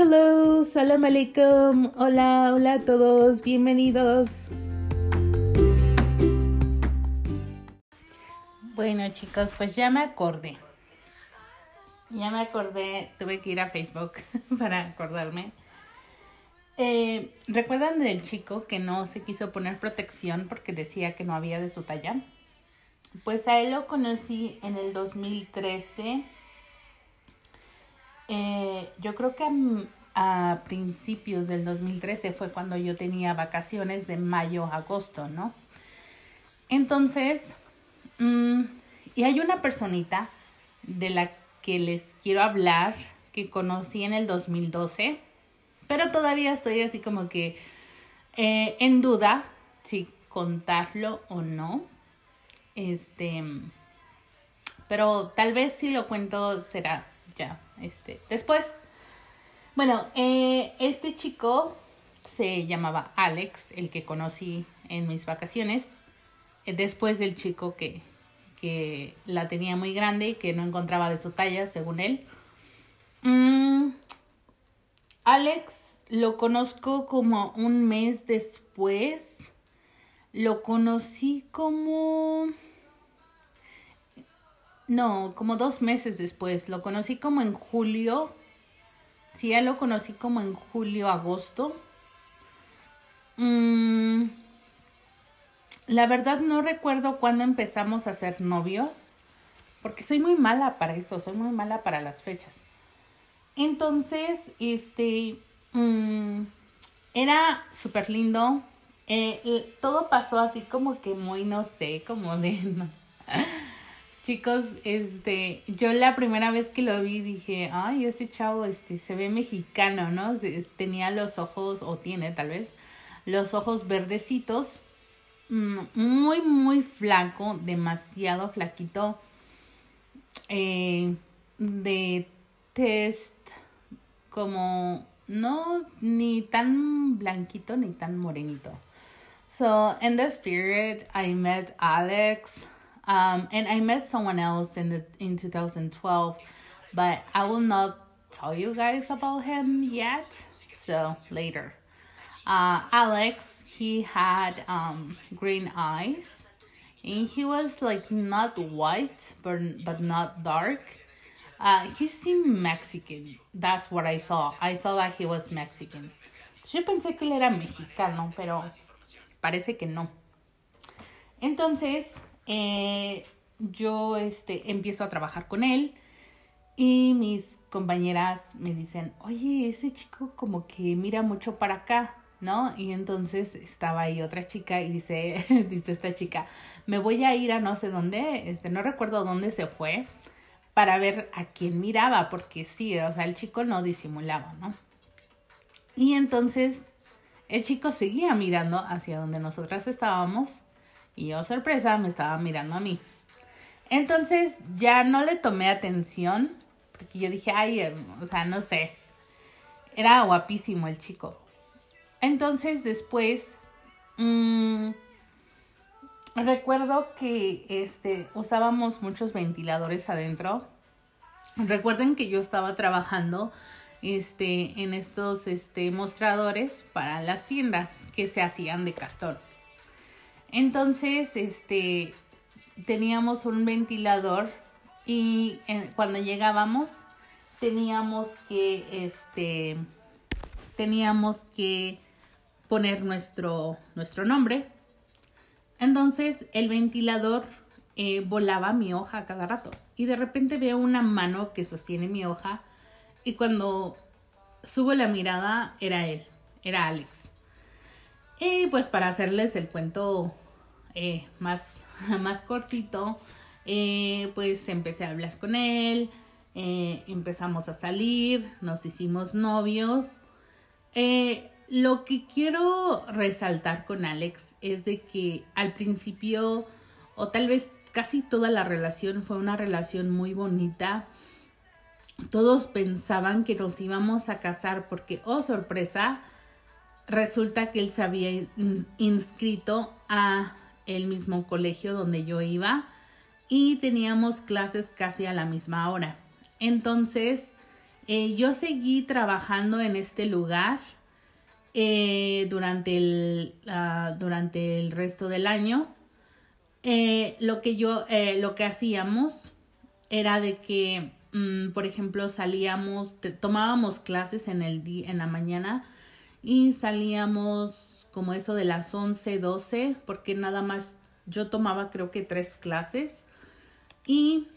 hello, salam alaikum. Hola, hola a todos, bienvenidos. Bueno, chicos, pues ya me acordé. Ya me acordé, tuve que ir a Facebook para acordarme. Eh, ¿Recuerdan del chico que no se quiso poner protección porque decía que no había de su talla? Pues a él lo conocí en el 2013 eh, yo creo que a, principios del 2013 fue cuando yo tenía vacaciones de mayo a agosto, ¿no? Entonces, mm, y hay una personita de la que les quiero hablar que conocí en el 2012, pero todavía estoy así como que eh, en duda si contarlo o no. Este, pero tal vez si lo cuento será ya este, después, bueno, eh, este chico se llamaba Alex, el que conocí en mis vacaciones, eh, después del chico que, que la tenía muy grande y que no encontraba de su talla, según él. Mm, Alex lo conozco como un mes después. Lo conocí como no, como dos meses después. Lo conocí como en julio. Sí, ya lo conocí como en julio, agosto. Mm, la verdad no recuerdo cuándo empezamos a ser novios. Porque soy muy mala para eso, soy muy mala para las fechas. Entonces, este, mm, era súper lindo. Eh, todo pasó así como que muy, no sé, como de... Chicos, este, yo la primera vez que lo vi dije, ay, este chavo, este, se ve mexicano, ¿no? Tenía los ojos, o tiene tal vez, los ojos verdecitos, mm, muy, muy flaco, demasiado flaquito, eh, de test, como, no, ni tan blanquito ni tan morenito. So, in the spirit, I met Alex. Um, and I met someone else in the in 2012, but I will not tell you guys about him yet. So later. Uh, Alex, he had um, green eyes, and he was like not white, but but not dark. Uh, he seemed Mexican. That's what I thought. I thought that he was Mexican. Yo pensé que era mexicano, pero parece que no. Entonces, eh, yo este, empiezo a trabajar con él y mis compañeras me dicen, oye, ese chico como que mira mucho para acá, ¿no? Y entonces estaba ahí otra chica y dice, dice esta chica, me voy a ir a no sé dónde, este, no recuerdo dónde se fue, para ver a quién miraba, porque sí, o sea, el chico no disimulaba, ¿no? Y entonces el chico seguía mirando hacia donde nosotras estábamos y yo, sorpresa, me estaba mirando a mí. Entonces ya no le tomé atención, porque yo dije, ay, em, o sea, no sé. Era guapísimo el chico. Entonces después, mmm, recuerdo que este, usábamos muchos ventiladores adentro. Recuerden que yo estaba trabajando este, en estos este, mostradores para las tiendas que se hacían de cartón. Entonces, este, teníamos un ventilador y cuando llegábamos teníamos que, este, teníamos que poner nuestro, nuestro nombre. Entonces, el ventilador eh, volaba mi hoja a cada rato y de repente veo una mano que sostiene mi hoja y cuando subo la mirada era él, era Alex. Y pues para hacerles el cuento eh, más, más cortito, eh, pues empecé a hablar con él, eh, empezamos a salir, nos hicimos novios. lo que quiero resaltar con Alex es de que al principio, o tal vez casi toda la relación fue una relación muy bonita. Todos pensaban que nos íbamos a casar porque, oh sorpresa, resulta que él se había inscrito a el mismo colegio donde yo iba y teníamos clases casi a la misma hora. Entonces, Eh, yo seguí trabajando en este lugar eh, durante, el, ah, durante el resto del año. Eh, lo que yo, lo que hacíamos era de que, mm, por ejemplo, salíamos, tomábamos clases en el en la mañana y salíamos como eso de las 11, 12, porque nada más yo tomaba creo que tres clases y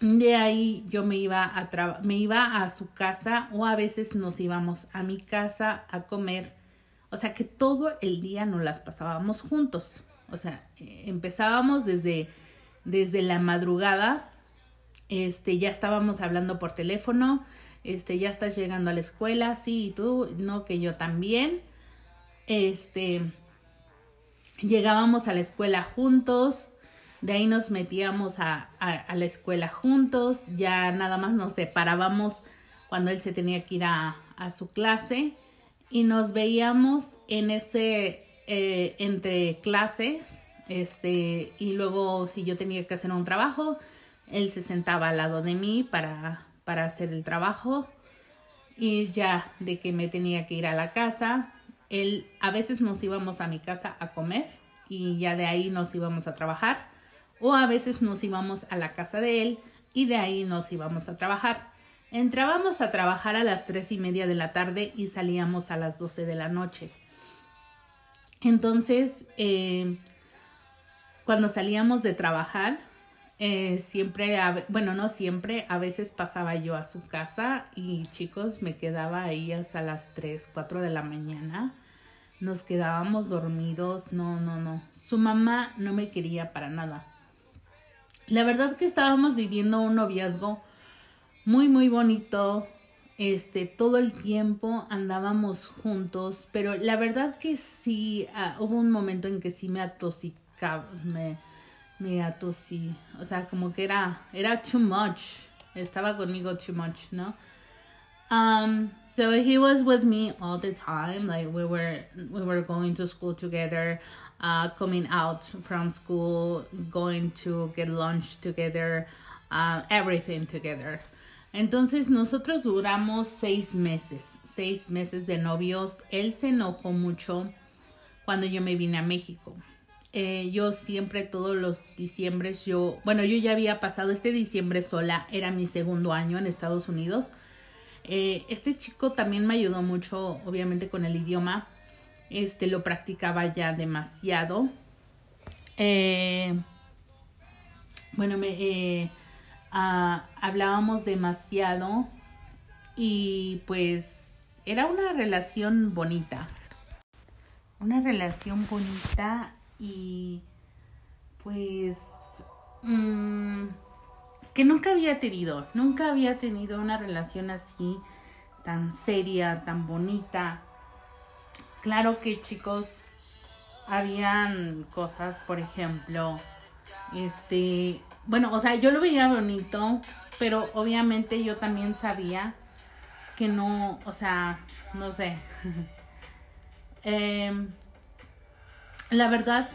de ahí yo me iba a me iba a su casa o a veces nos íbamos a mi casa a comer. O sea que todo el día nos las pasábamos juntos. O sea, eh, empezábamos desde, desde la madrugada. Este, ya estábamos hablando por teléfono. Este, ya estás llegando a la escuela, sí, y tú, no, que yo también. Este, llegábamos a la escuela juntos de ahí nos metíamos a, la escuela juntos, ya nada más nos separábamos cuando él se tenía que ir a, a su clase y nos veíamos en ese eh, entre clases este y luego si yo tenía que hacer un trabajo él se sentaba al lado de mí para para hacer el trabajo y ya de que me tenía que ir a la casa él a veces nos íbamos a mi casa a comer y ya de ahí nos íbamos a trabajar o a veces nos íbamos a la casa de él y de ahí nos íbamos a trabajar. Entrábamos a trabajar a las tres y media de la tarde y salíamos a las doce de la noche. Entonces, eh, cuando salíamos de trabajar, eh, siempre, bueno, no siempre, a veces pasaba yo a su casa y chicos, me quedaba ahí hasta las tres, cuatro de la mañana. Nos quedábamos dormidos, no, no, no. Su mamá no me quería para nada. La verdad que estábamos viviendo un noviazgo muy, muy bonito. Este, todo el tiempo andábamos juntos, pero la verdad que sí, uh, hubo un momento en que sí me atosicaba, me, me atosí, o sea, como que era, era too much, estaba conmigo too much, ¿no? Um, so he was with me all the time, like we were, we were going to school together, uh, coming out from school, going to get lunch together, uh, everything together. Entonces nosotros duramos seis meses, seis meses de novios. Él se enojó mucho cuando yo me vine a México. Eh, yo siempre todos los diciembres, yo, bueno, yo ya había pasado este diciembre sola, era mi segundo año en Estados Unidos. Eh, este chico también me ayudó mucho, obviamente, con el idioma este lo practicaba ya demasiado. Eh, bueno, me, ah, hablábamos demasiado y pues era una relación bonita. Una relación bonita y pues mm, que nunca había tenido, nunca había tenido una relación así tan seria, tan bonita. Claro que chicos, habían cosas, por ejemplo, este, bueno, o sea, yo lo veía bonito, pero obviamente yo también sabía que no, o sea, no sé. Em, la verdad,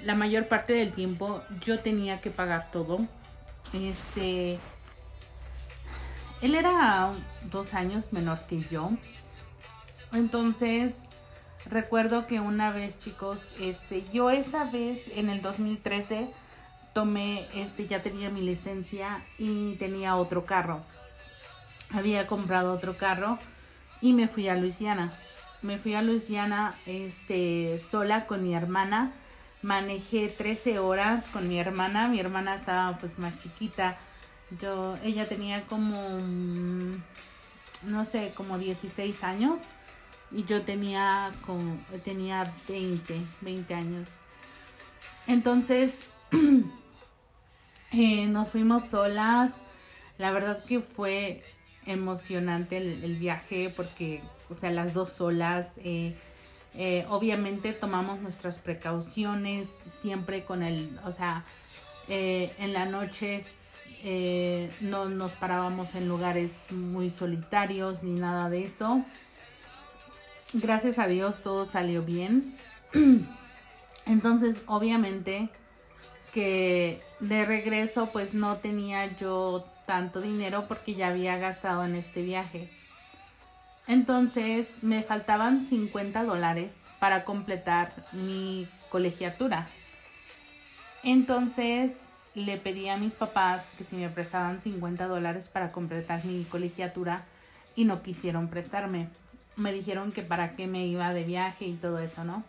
la mayor parte del tiempo yo tenía que pagar todo. Este, él era dos años menor que yo. Entonces, Recuerdo que una vez, chicos, este, yo esa vez en el 2013 tomé, este, ya tenía mi licencia y tenía otro carro. Había comprado otro carro y me fui a Luisiana. Me fui a Luisiana, este, sola con mi hermana. Manejé 13 horas con mi hermana. Mi hermana estaba pues más chiquita. Yo, ella tenía como, mm, no sé, como 16 años y yo tenía como tenía 20, 20 años. Entonces eh, nos fuimos solas. La verdad que fue emocionante el, viaje porque, o sea, las dos solas. Eh, eh, obviamente tomamos nuestras precauciones siempre con el, o sea, en la noche no nos parábamos en lugares muy solitarios ni nada de eso gracias a Dios todo salió bien. Entonces, obviamente que de regreso pues no tenía yo tanto dinero porque ya había gastado en este viaje. Entonces me faltaban 50 dólares para completar mi colegiatura. Entonces le pedí a mis papás que si me prestaban 50 dólares para completar mi colegiatura y no quisieron prestarme. Me dijeron que para qué me iba de viaje y todo eso, ¿no?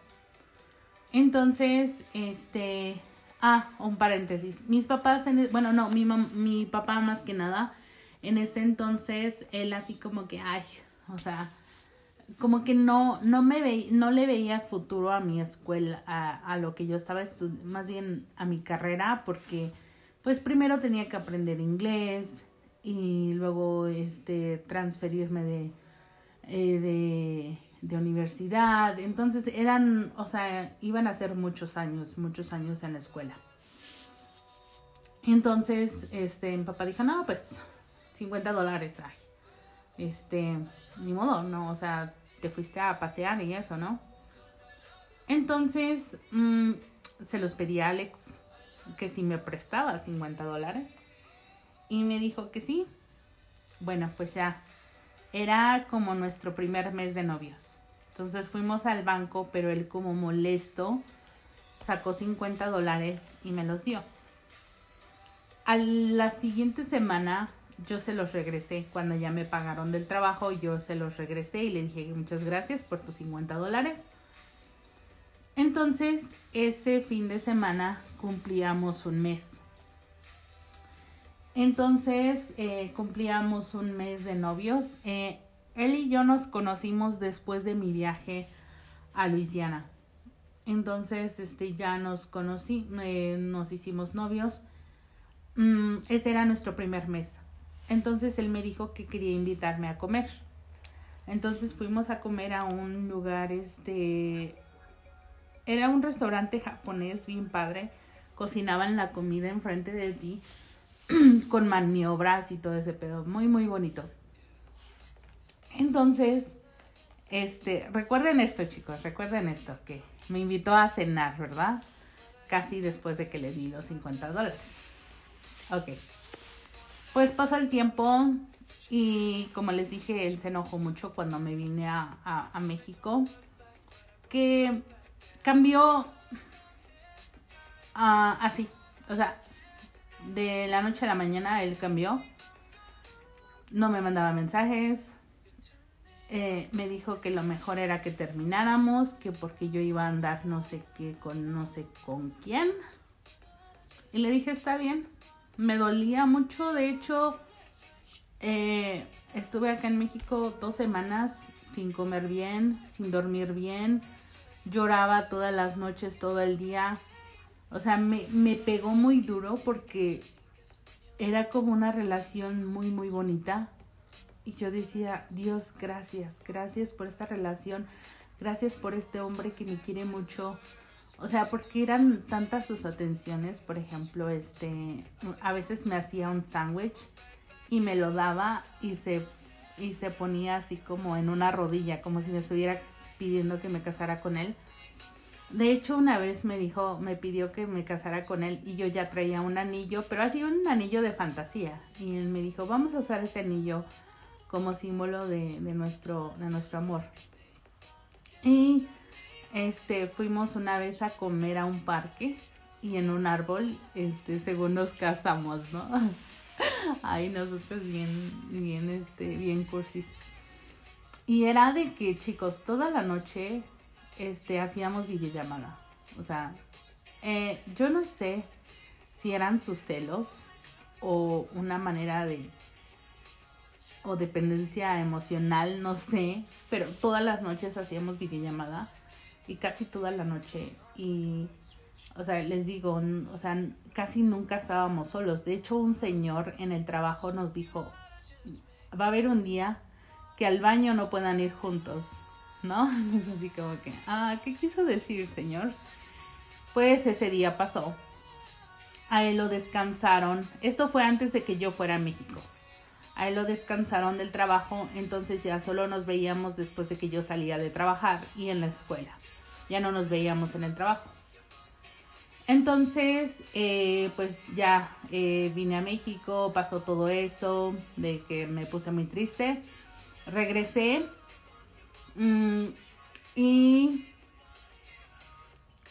Entonces, este, ah, un paréntesis. Mis papás, en, e, bueno, no, mi, mi papá más que nada, en ese entonces, él así como que, ay, o sea, como que no, no me ve, no le veía futuro a mi escuela, a, a lo que yo estaba estudiando, más bien a mi carrera, porque pues primero tenía que aprender inglés y luego este transferirme de, eh, de, de universidad. Entonces eran, o sea, iban a ser muchos años, muchos años en la escuela. Entonces, este, mi papá dijo, no, pues 50 dólares, ay, este, ni modo, no, o sea, te fuiste a pasear y eso, ¿no? Entonces, mm, se los pedí a Alex que si me prestaba 50 dólares. Y me dijo que sí. Bueno, pues ya. Era como nuestro primer mes de novios. Entonces fuimos al banco, pero él como molesto sacó 50 dólares y me los dio. A la siguiente semana yo se los regresé. Cuando ya me pagaron del trabajo, yo se los regresé y le dije muchas gracias por tus 50 dólares. Entonces, ese fin de semana cumplíamos un mes. Entonces, eh, cumplíamos un mes de novios. Eh, él y yo nos conocimos después de mi viaje a Luisiana. Entonces, este, ya nos conocí, eh, nos hicimos novios. Mm, ese era nuestro primer mes. Entonces él me dijo que quería invitarme a comer. Entonces fuimos a comer a un lugar, este, era un restaurante japonés bien padre. Cocinaban la comida enfrente de ti con maniobras y todo ese pedo. Muy, muy bonito. Entonces, este, recuerden esto, chicos, recuerden esto, que me invitó a cenar, ¿verdad? Casi después de que le di los 50 dólares. Ok. Pues pasa el tiempo y como les dije, él se enojó mucho cuando me vine a, a, México. Que cambió así. O sea, de la noche a la mañana él cambió. No me mandaba mensajes. Eh, me dijo que lo mejor era que termináramos, que porque yo iba a andar no sé qué con no sé con quién. Y le dije, está bien me dolía mucho, de hecho, eh, estuve acá en México dos semanas sin comer bien, sin dormir bien, lloraba todas las noches, todo el día, o sea, me, me pegó muy duro porque era como una relación muy, muy bonita. Y yo decía, Dios, gracias, gracias por esta relación, gracias por este hombre que me quiere mucho, o sea, porque eran tantas sus atenciones, por ejemplo, este, a veces me hacía un sándwich y me lo daba y se, y se ponía así como en una rodilla, como si me estuviera pidiendo que me casara con él. De hecho, una vez me dijo, me pidió que me casara con él y yo ya traía un anillo, pero así un anillo de fantasía. Y él me dijo, vamos a usar este anillo como símbolo de, de nuestro, de nuestro amor. Y este, fuimos una vez a comer a un parque y en un árbol, este, según nos casamos, ¿no? Ay, nosotros bien, bien, este, bien cursis. Y era de que, chicos, toda la noche, este, hacíamos videollamada. O sea, eh, yo no sé si eran sus celos o una manera de o dependencia emocional, no sé, pero todas las noches hacíamos videollamada y casi toda la noche y o sea, les digo, o sea, casi nunca estábamos solos. De hecho, un señor en el trabajo nos dijo, va a haber un día que al baño no puedan ir juntos, ¿no? Es así como que, ah, ¿qué quiso decir, señor? Pues ese día pasó. A él lo descansaron. Esto fue antes de que yo fuera a México. A él lo descansaron del trabajo, entonces ya solo nos veíamos después de que yo salía de trabajar y en la escuela ya no nos veíamos en el trabajo. Entonces, eh, pues ya eh, vine a México, pasó todo eso, de que me puse muy triste. Regresé mm, y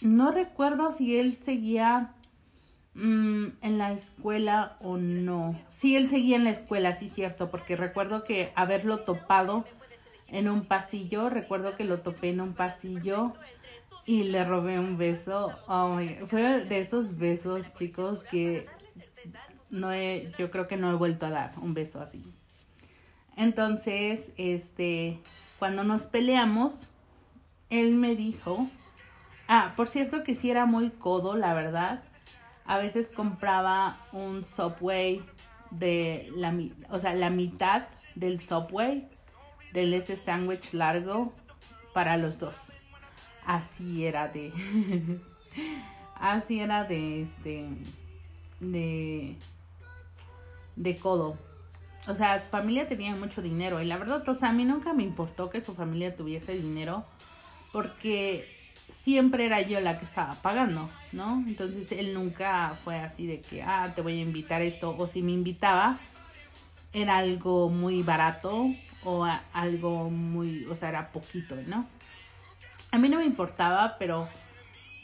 no recuerdo si él seguía mm, en la escuela o no. Sí, él seguía en la escuela, sí, cierto, porque recuerdo que haberlo topado en un pasillo, recuerdo que lo topé en un pasillo y le robé un beso. fue de esos besos, chicos, que no he, yo creo que no he vuelto a dar un beso así. Entonces, este, cuando nos peleamos, él me dijo, ah, por cierto que sí era muy codo, la verdad. A veces compraba un Subway de la, o sea, la mitad del Subway, del ese sándwich largo para los dos así era de así era de este de de codo. O sea su familia tenía mucho dinero y la verdad o sea a mí nunca me importó que su familia tuviese dinero porque siempre era yo la que estaba pagando no entonces él nunca fue así de que ah te voy a invitar esto o si me invitaba era algo muy barato o algo muy o sea era poquito no a mí no me importaba, pero,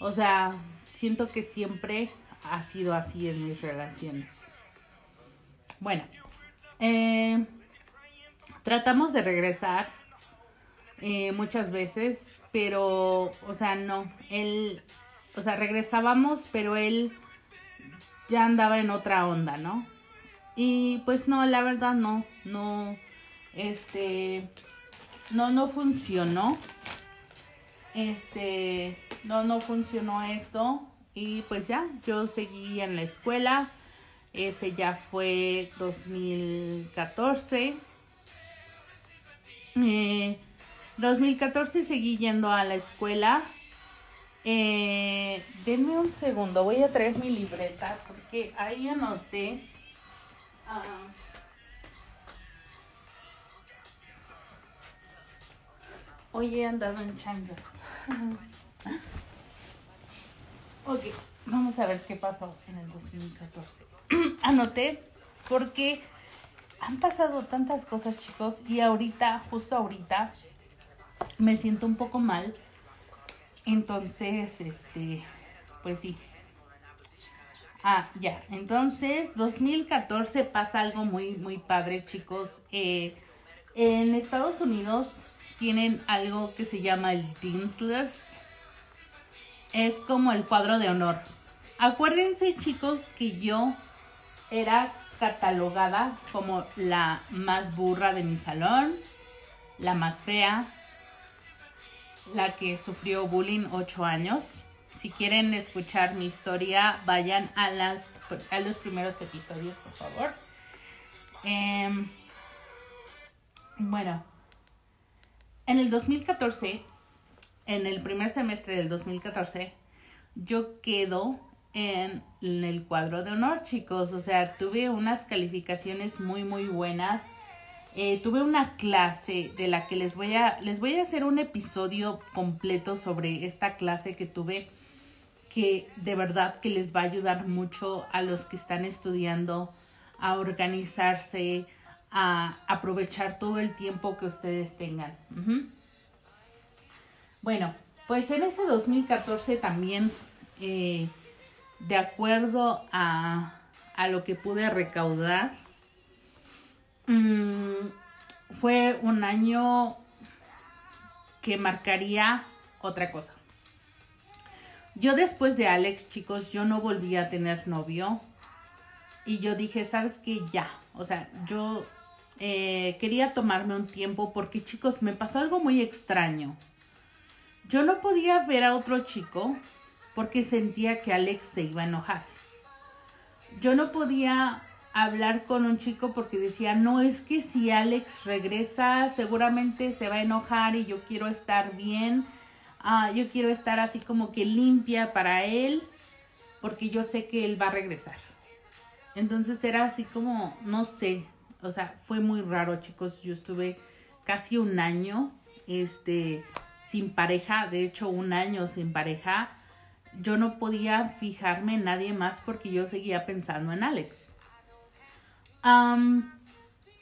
o sea, siento que siempre ha sido así en mis relaciones. Bueno, eh, tratamos de regresar eh, muchas veces, pero, o sea, no, él, o sea, regresábamos, pero él ya andaba en otra onda, ¿no? Y pues no, la verdad no, no, este, no, no funcionó este, no, no funcionó eso. Y pues ya, yo seguí en la escuela. Ese ya fue 2014. 2014 eh, seguí yendo a la escuela. Eh, denme un segundo, voy a traer mi libreta porque ahí anoté. Ah, hoy he andado en changos. ok, vamos a ver qué pasó en el 2014. Anoté porque han pasado tantas cosas, chicos, y ahorita, justo ahorita, me siento un poco mal. Entonces, este, pues sí. Ah, ya. Entonces, 2014 pasa algo muy, muy padre, chicos. Eh, en Estados Unidos tienen algo que se llama el Dean's List. Es como el cuadro de honor. Acuérdense chicos que yo era catalogada como la más burra de mi salón, la más fea, la que sufrió bullying 8 años. Si quieren escuchar mi historia, vayan a, las, a los primeros episodios, por favor. Em, bueno, en el 2014, en el primer semestre del 2014, yo quedo en, el cuadro de honor, chicos. O sea, tuve unas calificaciones muy, muy buenas. Eh, tuve una clase de la que les voy a les voy a hacer un episodio completo sobre esta clase que tuve que de verdad que les va a ayudar mucho a los que están estudiando a organizarse, a aprovechar todo el tiempo que ustedes tengan. Bueno, pues en ese 2014 también, eh, de acuerdo a, lo que pude recaudar, mm, fue un año que marcaría otra cosa. Yo después de Alex, chicos, yo no volví a tener novio. Y yo dije, ¿sabes qué? Ya. O sea, yo eh, quería tomarme un tiempo porque chicos, me pasó algo muy extraño. Yo no podía ver a otro chico porque sentía que Alex se iba a enojar. Yo no podía hablar con un chico porque decía, no, es que si Alex regresa seguramente se va a enojar y yo quiero estar bien. Ah, yo quiero estar así como que limpia para él porque yo sé que él va a regresar. Entonces era así como, no sé, o sea, fue muy raro, chicos. Yo estuve casi un año, este, sin pareja, de hecho, un año sin pareja. yo no podía fijarme en nadie más porque yo seguía pensando en Alex.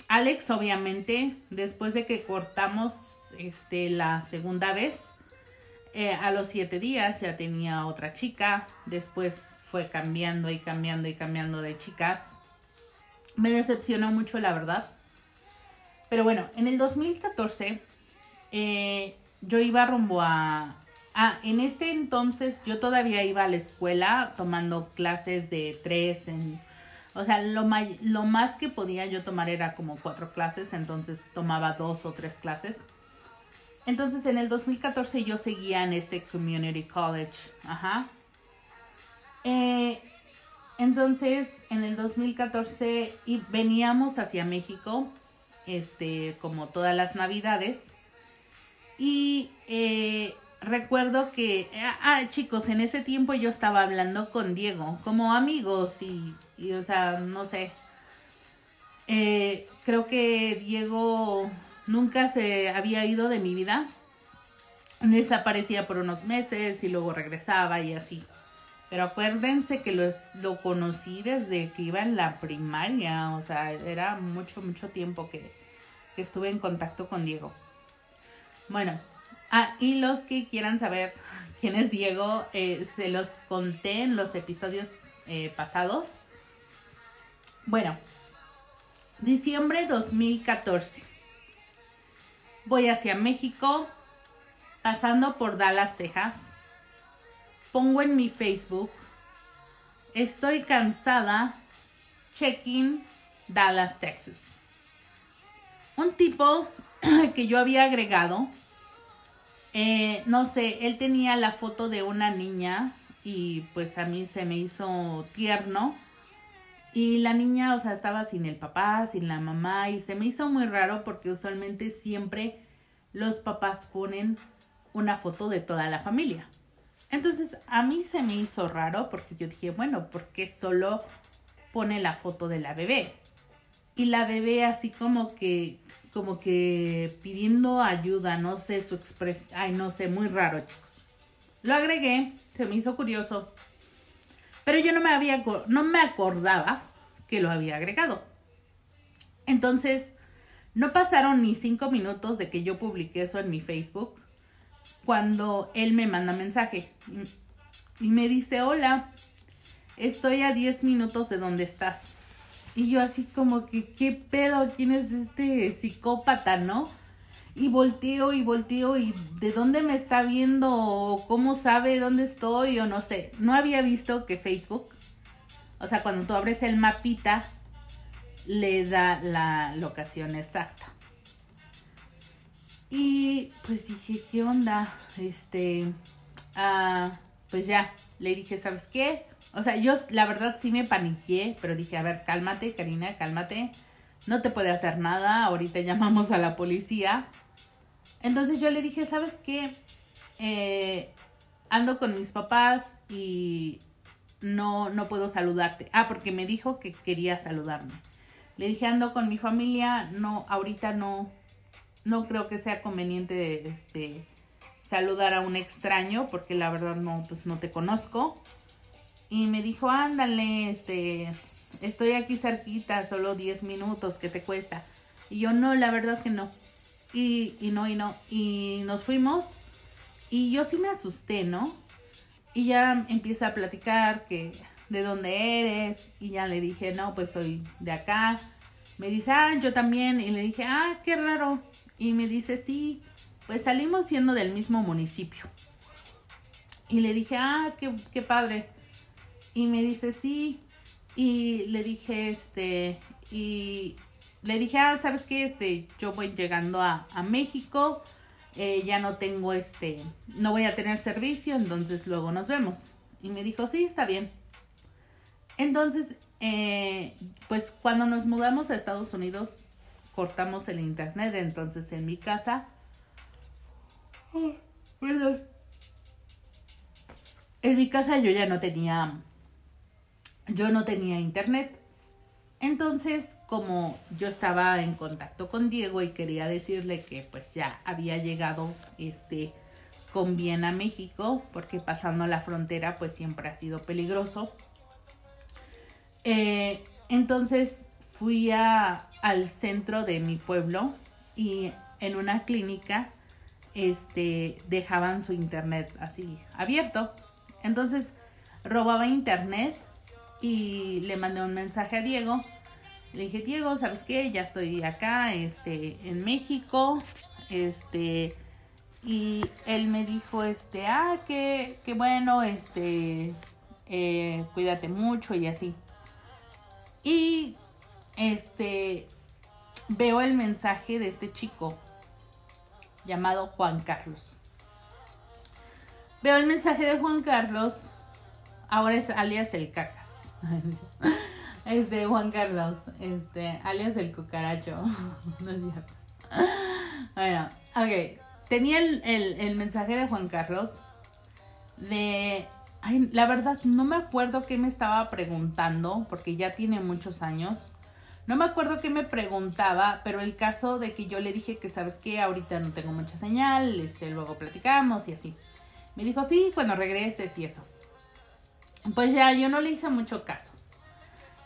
Alex, obviamente, después de que cortamos este, la segunda vez, eh, a los siete días ya tenía otra chica, después fue cambiando y cambiando y cambiando de chicas. Me decepcionó mucho, la verdad. Pero bueno, en el 2014 eh, yo iba rumbo a... Ah, en este entonces yo todavía iba a la escuela tomando clases de tres en... O sea, lo, lo más que podía yo tomar era como cuatro clases, entonces tomaba dos o tres clases. Entonces en el 2014 yo seguía en este Community College. Ajá. Eh, entonces en el 2014 y veníamos hacia México, este, como todas las navidades. Y eh, recuerdo que, ah, ah, chicos, en ese tiempo yo estaba hablando con Diego, como amigos y, y o sea, no sé. Eh, creo que Diego Nunca se había ido de mi vida. Desaparecía por unos meses y luego regresaba y así. Pero acuérdense que lo conocí desde que iba en la primaria. O sea, era mucho, mucho tiempo que, estuve en contacto con Diego. Bueno, ah, y los que quieran saber quién es Diego, eh, se los conté en los episodios eh, pasados. Bueno, diciembre 2014 voy hacia México, pasando por Dallas, Texas. Pongo en mi Facebook, estoy cansada, checking Dallas, Texas. Un tipo que yo había agregado, eh, no sé, él tenía la foto de una niña y pues a mí se me hizo tierno. Y la niña, o sea, estaba sin el papá, sin la mamá, y se me hizo muy raro porque usualmente siempre los papás ponen una foto de toda la familia. Entonces, a mí se me hizo raro porque yo dije, bueno, ¿por qué solo pone la foto de la bebé? Y la bebé así como que, como que pidiendo ayuda, no sé, su expresión, ay, no sé, muy raro, chicos. Lo agregué, se me hizo curioso. Pero yo no me había, no me acordaba que lo había agregado. Entonces, no pasaron ni cinco minutos de que yo publiqué eso en mi Facebook cuando él me manda mensaje y me dice, hola, estoy a 10 minutos de donde estás. Y yo así como que, ¿qué pedo? ¿Quién es este psicópata, no? y volteo y volteo y de dónde me está viendo cómo sabe dónde estoy o no sé. No había visto que Facebook, o sea, cuando tú abres el mapita, le da la locación exacta. Y pues dije, ¿qué onda? Este, ah, pues ya, le dije, ¿sabes qué? O sea, yo la verdad sí me paniqué, pero dije, a ver, cálmate, Karina, cálmate. No te puede hacer nada, ahorita llamamos a la policía. Entonces yo le dije, ¿sabes qué? Eh, ando con mis papás y no, no puedo saludarte. Ah, porque me dijo que quería saludarme. Le dije, ando con mi familia, no, ahorita no, no creo que sea conveniente este, saludar a un extraño, porque la verdad no, pues no te conozco. Y me dijo, ándale, este, estoy aquí cerquita, solo 10 minutos, ¿qué te cuesta? Y yo, no, la verdad que no. Y, y no, y no. Y nos fuimos. Y yo sí me asusté, ¿no? Y ya empieza a platicar que de dónde eres. Y ya le dije, no, pues soy de acá. Me dice, ah, yo también. Y le dije, ah, qué raro. Y me dice, sí, pues salimos siendo del mismo municipio. Y le dije, ah, qué, qué padre. Y me dice, sí. Y le dije, este, y le dije, ah, ¿sabes qué? Este, yo voy llegando a, México, eh, ya no tengo este, no voy a tener servicio, entonces luego nos vemos. Y me dijo, sí, está bien. Entonces, eh, pues cuando nos mudamos a Estados Unidos, cortamos el internet, entonces en mi casa, oh. En mi casa yo ya no tenía, yo no tenía internet. Entonces, como yo estaba en contacto con Diego y quería decirle que pues ya había llegado este conviene a México, porque pasando la frontera pues siempre ha sido peligroso. Eh, entonces fui a, al centro de mi pueblo y en una clínica este, dejaban su internet así abierto. Entonces robaba internet y le mandé un mensaje a Diego. Le dije, Diego, ¿sabes qué? Ya estoy acá, este, en México, este, y él me dijo, este, ah, que, que bueno, este, eh, cuídate mucho y así. Y, este, veo el mensaje de este chico llamado Juan Carlos. Veo el mensaje de Juan Carlos, ahora es alias el cacas. Este, Juan Carlos, este, alias el cucaracho. no es cierto. Bueno, ok. Tenía el, el, mensaje de Juan Carlos de Ay, la verdad, no me acuerdo qué me estaba preguntando, porque ya tiene muchos años. No me acuerdo qué me preguntaba, pero el caso de que yo le dije que, ¿sabes qué? Ahorita no tengo mucha señal, este, luego platicamos y así. Me dijo, sí, cuando regreses y eso. Pues ya, yo no le hice mucho caso.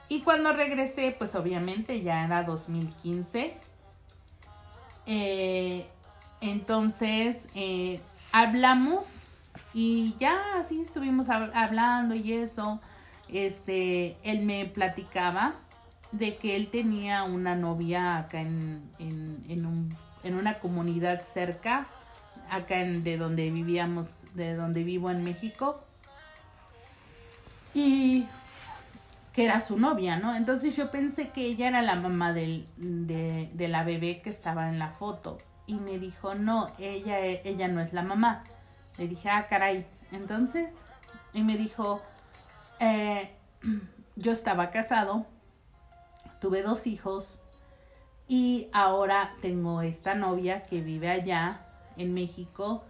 Y cuando regresé, pues obviamente ya era 2015. Eh, entonces, eh, hablamos y ya así estuvimos hablando y eso. Este, él me platicaba de que él tenía una novia acá en, en, un, en una comunidad cerca, acá en, de donde vivíamos, de donde vivo en México. Y que era su novia, ¿no? Entonces yo pensé que ella era la mamá del, de, de, la bebé que estaba en la foto. Y me dijo, no, ella, ella no es la mamá. Le dije, ah, caray. Entonces, y me dijo, eh, yo estaba casado tuve dos hijos y ahora tengo esta novia que vive allá en México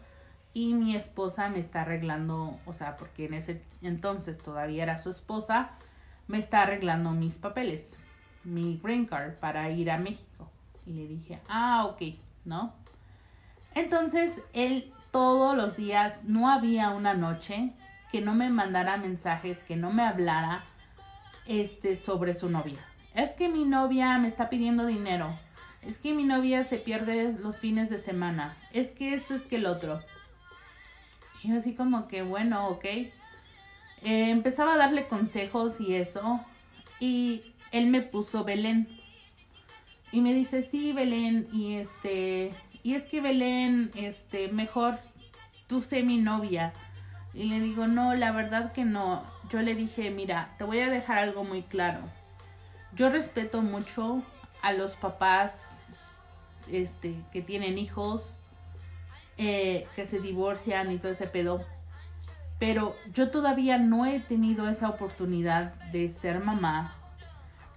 y mi esposa me está arreglando, o sea, porque en ese entonces todavía era su esposa, me está arreglando mis papeles, mi green card para ir a México. Y le dije, ah, ok, ¿no? Entonces él todos los días, no había una noche que no me mandara mensajes, que no me hablara este, sobre su novia es que mi novia me está pidiendo dinero, es que mi novia se pierde los fines de semana, es que esto es que el otro. Y así como que, bueno, ok. Eh, empezaba a darle consejos y eso. Y él me puso Belén. Y me dice, sí, Belén. Y este, y es que Belén, este, mejor tú sé mi novia. Y le digo, no, la verdad que no. Yo le dije, mira, te voy a dejar algo muy claro yo respeto mucho a los papás este, que tienen hijos, eh, que se divorcian y todo ese pedo. Pero yo todavía no he tenido esa oportunidad de ser mamá.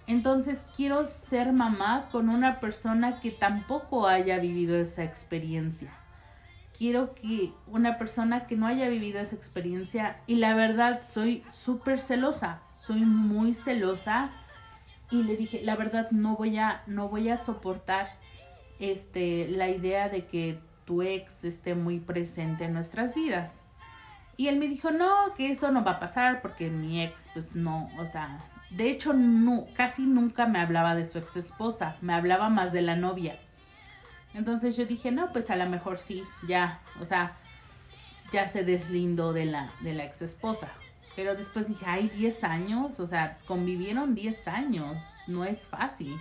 Entonces quiero ser mamá con una persona que tampoco haya vivido esa experiencia. Quiero que una persona que no haya vivido esa experiencia y la verdad soy súper celosa, soy muy celosa y le dije, la verdad no voy a no voy a soportar este la idea de que tu ex esté muy presente en nuestras vidas. Y él me dijo, "No, que eso no va a pasar porque mi ex pues no, o sea, de hecho no casi nunca me hablaba de su ex esposa, me hablaba más de la novia." Entonces yo dije, "No, pues a lo mejor sí, ya, o sea, ya se deslindó de la de la ex esposa." Pero después dije, ay, 10 años, o sea, convivieron 10 años, no es fácil.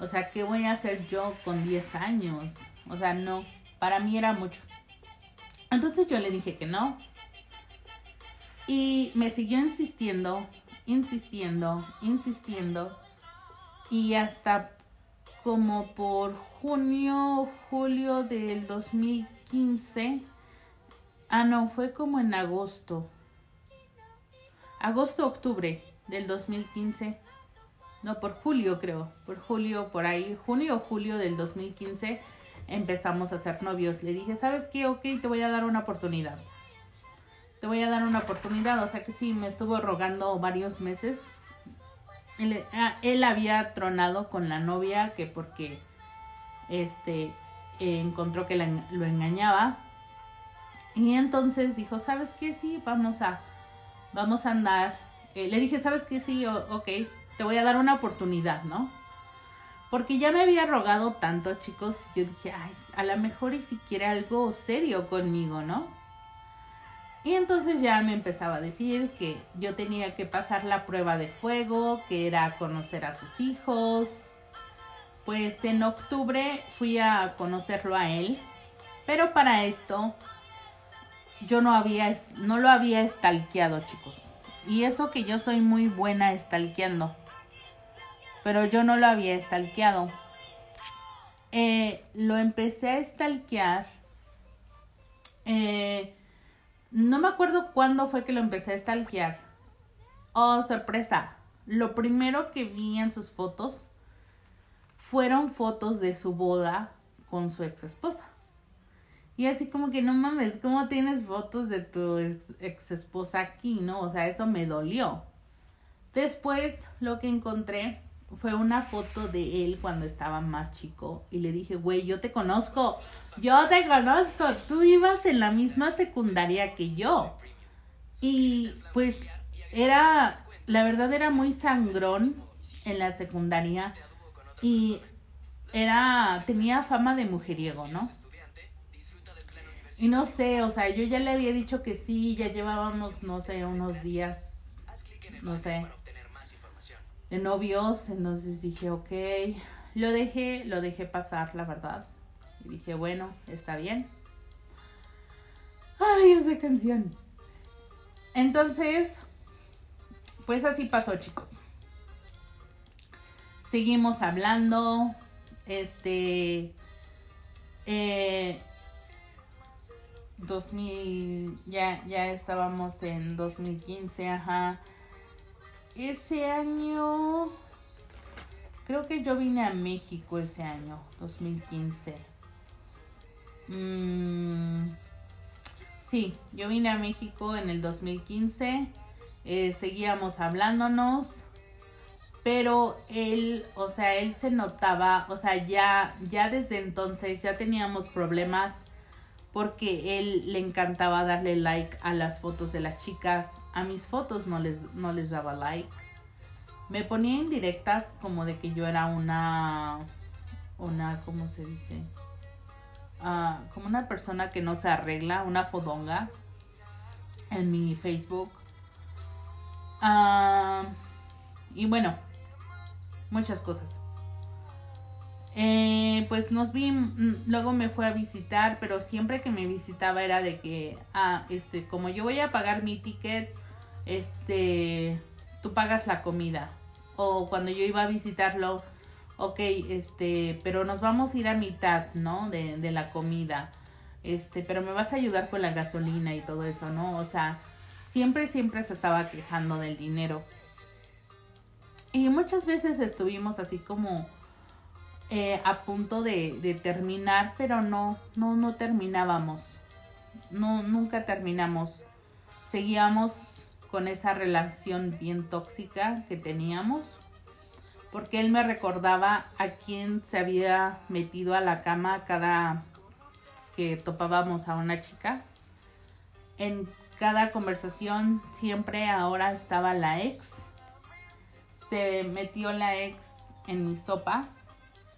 O sea, ¿qué voy a hacer yo con 10 años? O sea, no, para mí era mucho. Entonces yo le dije que no. Y me siguió insistiendo, insistiendo, insistiendo. Y hasta como por junio, julio del 2015. Ah, no, fue como en agosto agosto, octubre del 2015. No, por julio creo, por julio, por ahí, junio o julio del 2015 empezamos a ser novios. Le dije, ¿sabes qué? Ok, te voy a dar una oportunidad. Te voy a dar una oportunidad. O sea que sí, me estuvo rogando varios meses. Él, ah, había tronado con la novia que porque este encontró que lo engañaba. Y entonces dijo, ¿sabes qué? Sí, vamos a, vamos a andar. Eh, le dije, ¿sabes qué? Sí, ok, te voy a dar una oportunidad, ¿no? Porque ya me había rogado tanto, chicos, que yo dije, ay, a lo mejor y si quiere algo serio conmigo, ¿no? Y entonces ya me empezaba a decir que yo tenía que pasar la prueba de fuego, que era conocer a sus hijos. Pues en octubre fui a conocerlo a él, pero para esto yo no había no lo había estalqueado, chicos. Y eso que yo soy muy buena estalqueando. Pero yo no lo había estalqueado. Eh, lo empecé a estalquear. Eh, no me acuerdo cuándo fue que lo empecé a stalkear. Oh, sorpresa. Lo primero que vi en sus fotos fueron fotos de su boda con su ex esposa. Y así como que no mames, ¿cómo tienes fotos de tu ex, esposa aquí? ¿No? O sea, eso me dolió. Después lo que encontré fue una foto de él cuando estaba más chico y le dije, güey, yo te conozco, yo te conozco, tú ibas en la misma secundaria que yo. Y pues era, la verdad era muy sangrón en la secundaria y era, tenía fama de mujeriego, ¿no? Y no sé, o sea, yo ya le había dicho que sí, ya llevábamos, no sé, unos días, no sé, de novios, entonces dije, ok, lo dejé, lo dejé pasar, la verdad. Y dije, bueno, está bien. Ay, esa canción. Entonces, pues así pasó, chicos. Seguimos hablando. Este. Eh, 2000. Ya, ya estábamos en 2015, ajá. Ese año. Creo que yo vine a México ese año, 2015. Mm, sí, yo vine a México en el 2015. Eh, seguíamos hablándonos. Pero él, o sea, él se notaba, o sea, ya, ya desde entonces ya teníamos problemas porque él le encantaba darle like a las fotos de las chicas. A mis fotos no les, no les daba like. Me ponía indirectas como de que yo era una, una, ¿cómo se dice? Ah, como una persona que no se arregla, una fodonga en mi Facebook. Ah, y bueno, muchas cosas. Eh, pues nos vi, mm, luego me fue a visitar, pero siempre que me visitaba era de que, ah, este, como yo voy a pagar mi ticket, este, tú pagas la comida. O cuando yo iba a visitarlo, ok, este, pero nos vamos a ir a mitad, ¿no? De, de la comida. Este, pero me vas a ayudar con la gasolina y todo eso, ¿no? O sea, siempre, siempre se estaba quejando del dinero. Y muchas veces estuvimos así como eh, a punto de, terminar, pero no, no, no terminábamos. No, nunca terminamos. Seguíamos con esa relación bien tóxica que teníamos. Porque él me recordaba a quién se había metido a la cama cada que topábamos a una chica. En cada conversación siempre ahora estaba la ex. Se metió la ex en mi sopa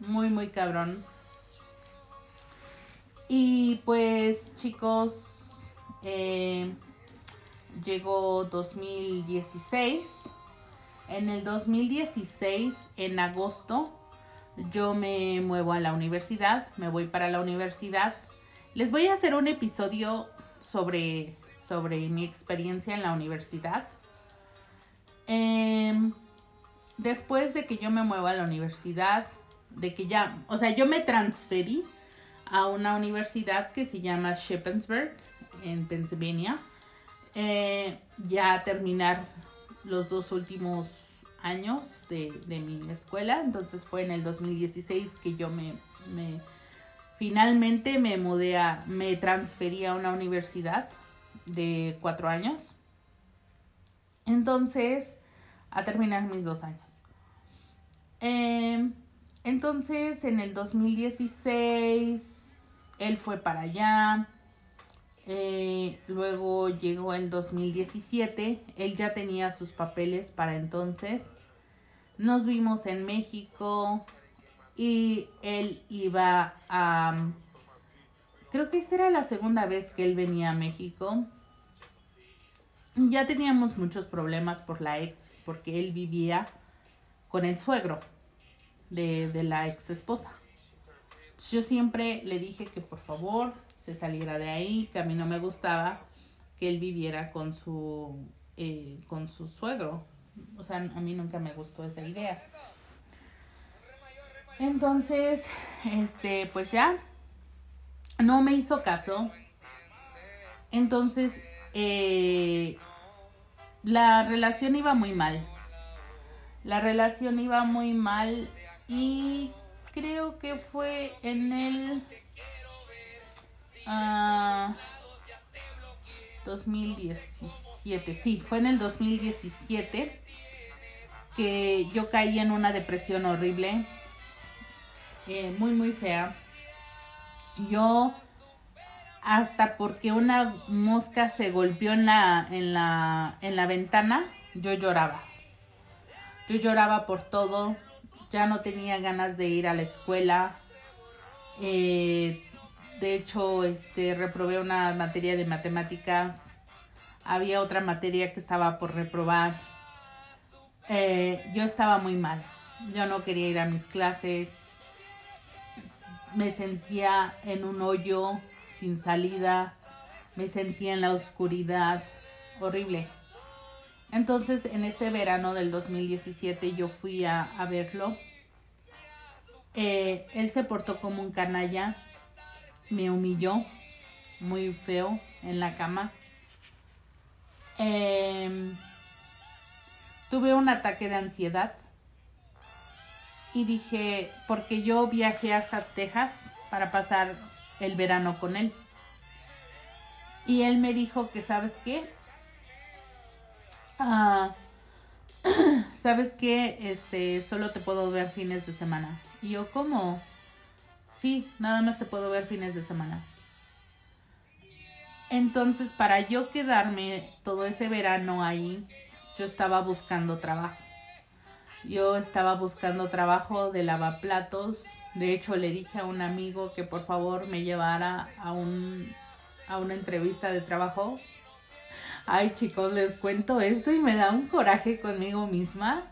muy, muy cabrón. Y pues chicos, eh, llegó 2016. En el 2016, en agosto, yo me muevo a la universidad, me voy para la universidad. Les voy a hacer un episodio sobre, sobre mi experiencia en la universidad. Em, después de que yo me muevo a la universidad, de que ya, o sea, yo me transferí a una universidad que se llama Shippensburg en Pennsylvania. Eh, ya a terminar los dos últimos años de, mi escuela. Entonces fue en el 2016 que yo me, me finalmente me mudé a, me transferí a una universidad de cuatro años. Entonces, a terminar mis dos años. Eh, entonces, en el 2016, él fue para allá. Eh, luego llegó el 2017, él ya tenía sus papeles para entonces. Nos vimos en México y él iba a... Creo que esta era la segunda vez que él venía a México. Ya teníamos muchos problemas por la ex, porque él vivía con el suegro de, de la ex esposa. Yo siempre le dije que por favor se saliera de ahí, que a mí no me gustaba que él viviera con su, eh, con su suegro. O sea, a mí nunca me gustó esa idea. Entonces, este, pues ya, no me hizo caso. Entonces, eh, la relación iba muy mal. La relación iba muy mal y creo que fue en el 2017, ah, sí, fue en el 2017 que yo caí en una depresión horrible, eh, muy, muy fea. Yo, hasta porque una mosca se golpeó en la, en la, en la ventana, yo lloraba. Yo lloraba por todo, ya no tenía ganas de ir a la escuela. Eh, de hecho, este, reprobé una materia de matemáticas. Había otra materia que estaba por reprobar. Eh, yo estaba muy mal. Yo no quería ir a mis clases. Me sentía en un hoyo sin salida. Me sentía en la oscuridad. Horrible. Entonces, en ese verano del 2017 yo fui a, verlo. Eh, él se portó como un canalla me humilló muy feo en la cama. Em, tuve un ataque de ansiedad y dije, porque yo viajé hasta Texas para pasar el verano con él. Y él me dijo que, ¿sabes qué? Ah, ¿Sabes qué? Este, solo te puedo ver fines de semana. Y yo, ¿cómo? Sí, nada más te puedo ver fines de semana. Entonces, para yo quedarme todo ese verano ahí, yo estaba buscando trabajo. Yo estaba buscando trabajo de lavaplatos. De hecho, le dije a un amigo que por favor me llevara a un a una entrevista de trabajo. Ay, chicos, les cuento esto y me da un coraje conmigo misma.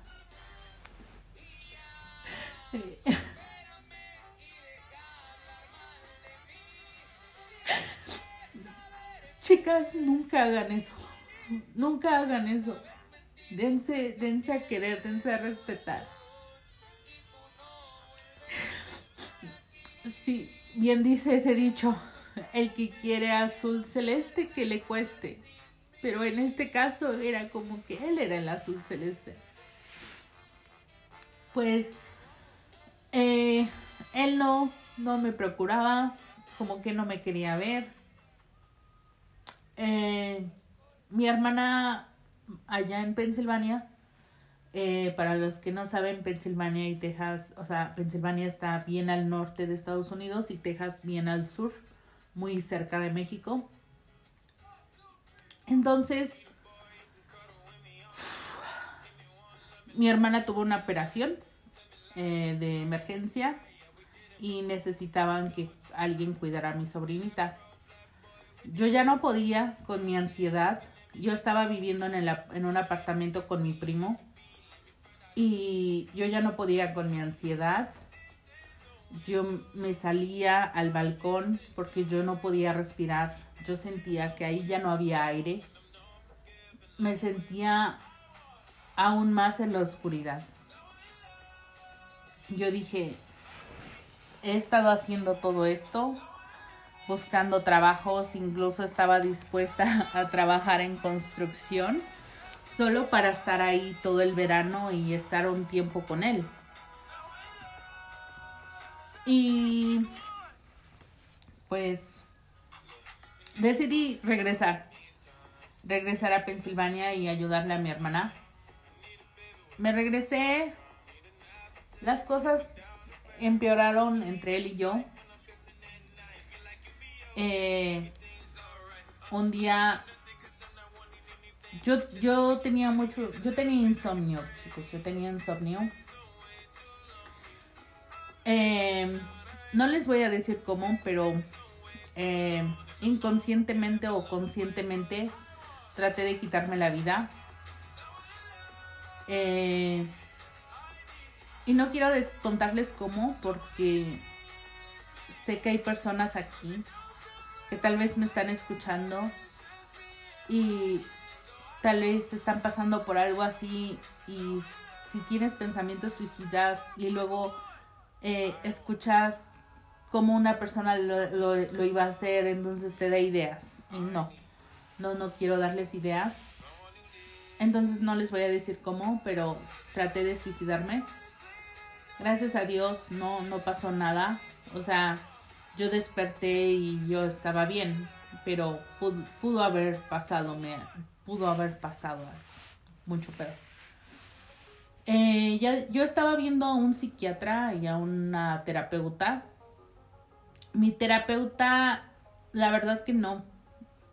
Chicas, nunca hagan eso. Nunca hagan eso. Dense, dense a querer, dense a respetar. Sí, bien dice ese dicho, el que quiere azul celeste que le cueste. Pero en este caso era como que él era el azul celeste. Pues eh, él no, no me procuraba, como que no me quería ver. Eh, mi hermana allá en Pensilvania, eh, para los que no saben, Pensilvania y Texas, o sea, Pensilvania está bien al norte de Estados Unidos y Texas bien al sur, muy cerca de México. Entonces, mi hermana tuvo una operación eh, de emergencia y necesitaban que alguien cuidara a mi sobrinita. Yo ya no podía con mi ansiedad. Yo estaba viviendo en, un apartamento con mi primo y yo ya no podía con mi ansiedad. Yo me salía al balcón porque yo no podía respirar. Yo sentía que ahí ya no había aire. Me sentía aún más en la oscuridad. Yo dije, he estado haciendo todo esto buscando trabajos, incluso estaba dispuesta a trabajar en construcción, solo para estar ahí todo el verano y estar un tiempo con él. Y pues decidí regresar, regresar a Pensilvania y ayudarle a mi hermana. Me regresé, las cosas empeoraron entre él y yo. Eh, un día yo, yo tenía mucho, yo tenía insomnio, chicos, yo tenía insomnio. Eh, no les voy a decir cómo, pero eh, inconscientemente o conscientemente traté de quitarme la vida. Eh, y no quiero contarles cómo, porque sé que hay personas aquí que tal vez me están escuchando y tal vez están pasando por algo así y si tienes pensamientos suicidas y luego eh, escuchas cómo una persona lo, lo, iba a hacer, entonces te da ideas. Y no, no, no quiero darles ideas. Entonces no les voy a decir cómo, pero traté de suicidarme. Gracias a Dios no, no pasó nada. O sea, yo desperté y yo estaba bien, pero pudo, pudo haber pasado, me, pudo haber pasado mucho peor. Eh, ya, yo estaba viendo a un psiquiatra y a una terapeuta. Mi terapeuta, la verdad que no,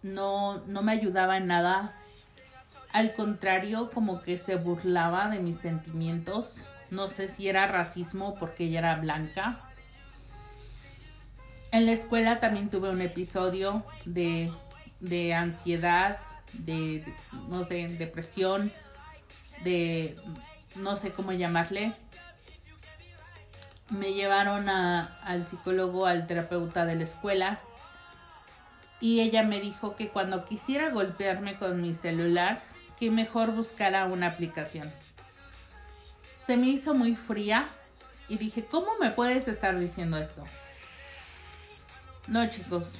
no, no me ayudaba en nada. Al contrario, como que se burlaba de mis sentimientos. No sé si era racismo porque ella era blanca. En la escuela también tuve un episodio de, de ansiedad, de, no sé, depresión, de, no sé cómo llamarle. Me llevaron a, al psicólogo, al terapeuta de la escuela. Y ella me dijo que cuando quisiera golpearme con mi celular, que mejor buscara una aplicación. Se me hizo muy fría y dije, ¿cómo me puedes estar diciendo esto? No, chicos,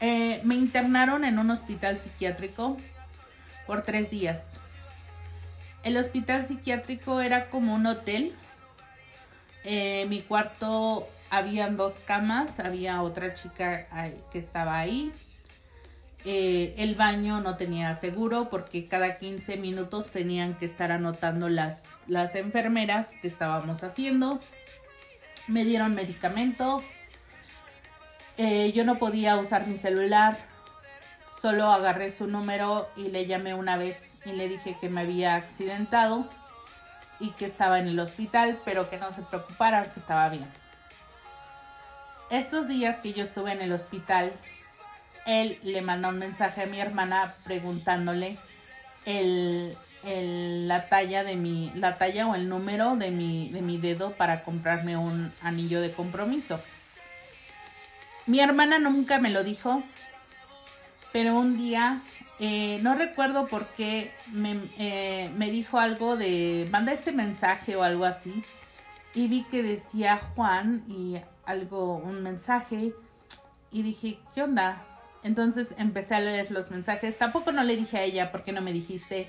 eh, me internaron en un hospital psiquiátrico por tres días. El hospital psiquiátrico era como un hotel. En mi cuarto habían dos camas, había otra chica que estaba ahí. Eh, el baño no tenía seguro porque cada 15 minutos tenían que estar anotando las, las enfermeras que estábamos haciendo. Me dieron medicamento, eh, yo no podía usar mi celular, solo agarré su número y le llamé una vez y le dije que me había accidentado y que estaba en el hospital, pero que no se preocupara, que estaba bien. Estos días que yo estuve en el hospital, él le mandó un mensaje a mi hermana preguntándole la talla de mi, la talla o el número de mi, de mi dedo para comprarme un anillo de compromiso. Mi hermana nunca me lo dijo, pero un día, eh, no recuerdo por qué, me, eh, me dijo algo de, manda este mensaje o algo así, y vi que decía Juan y algo, un mensaje, y dije, ¿qué onda? Entonces empecé a leer los mensajes. Tampoco no le dije a ella, ¿por qué no me dijiste?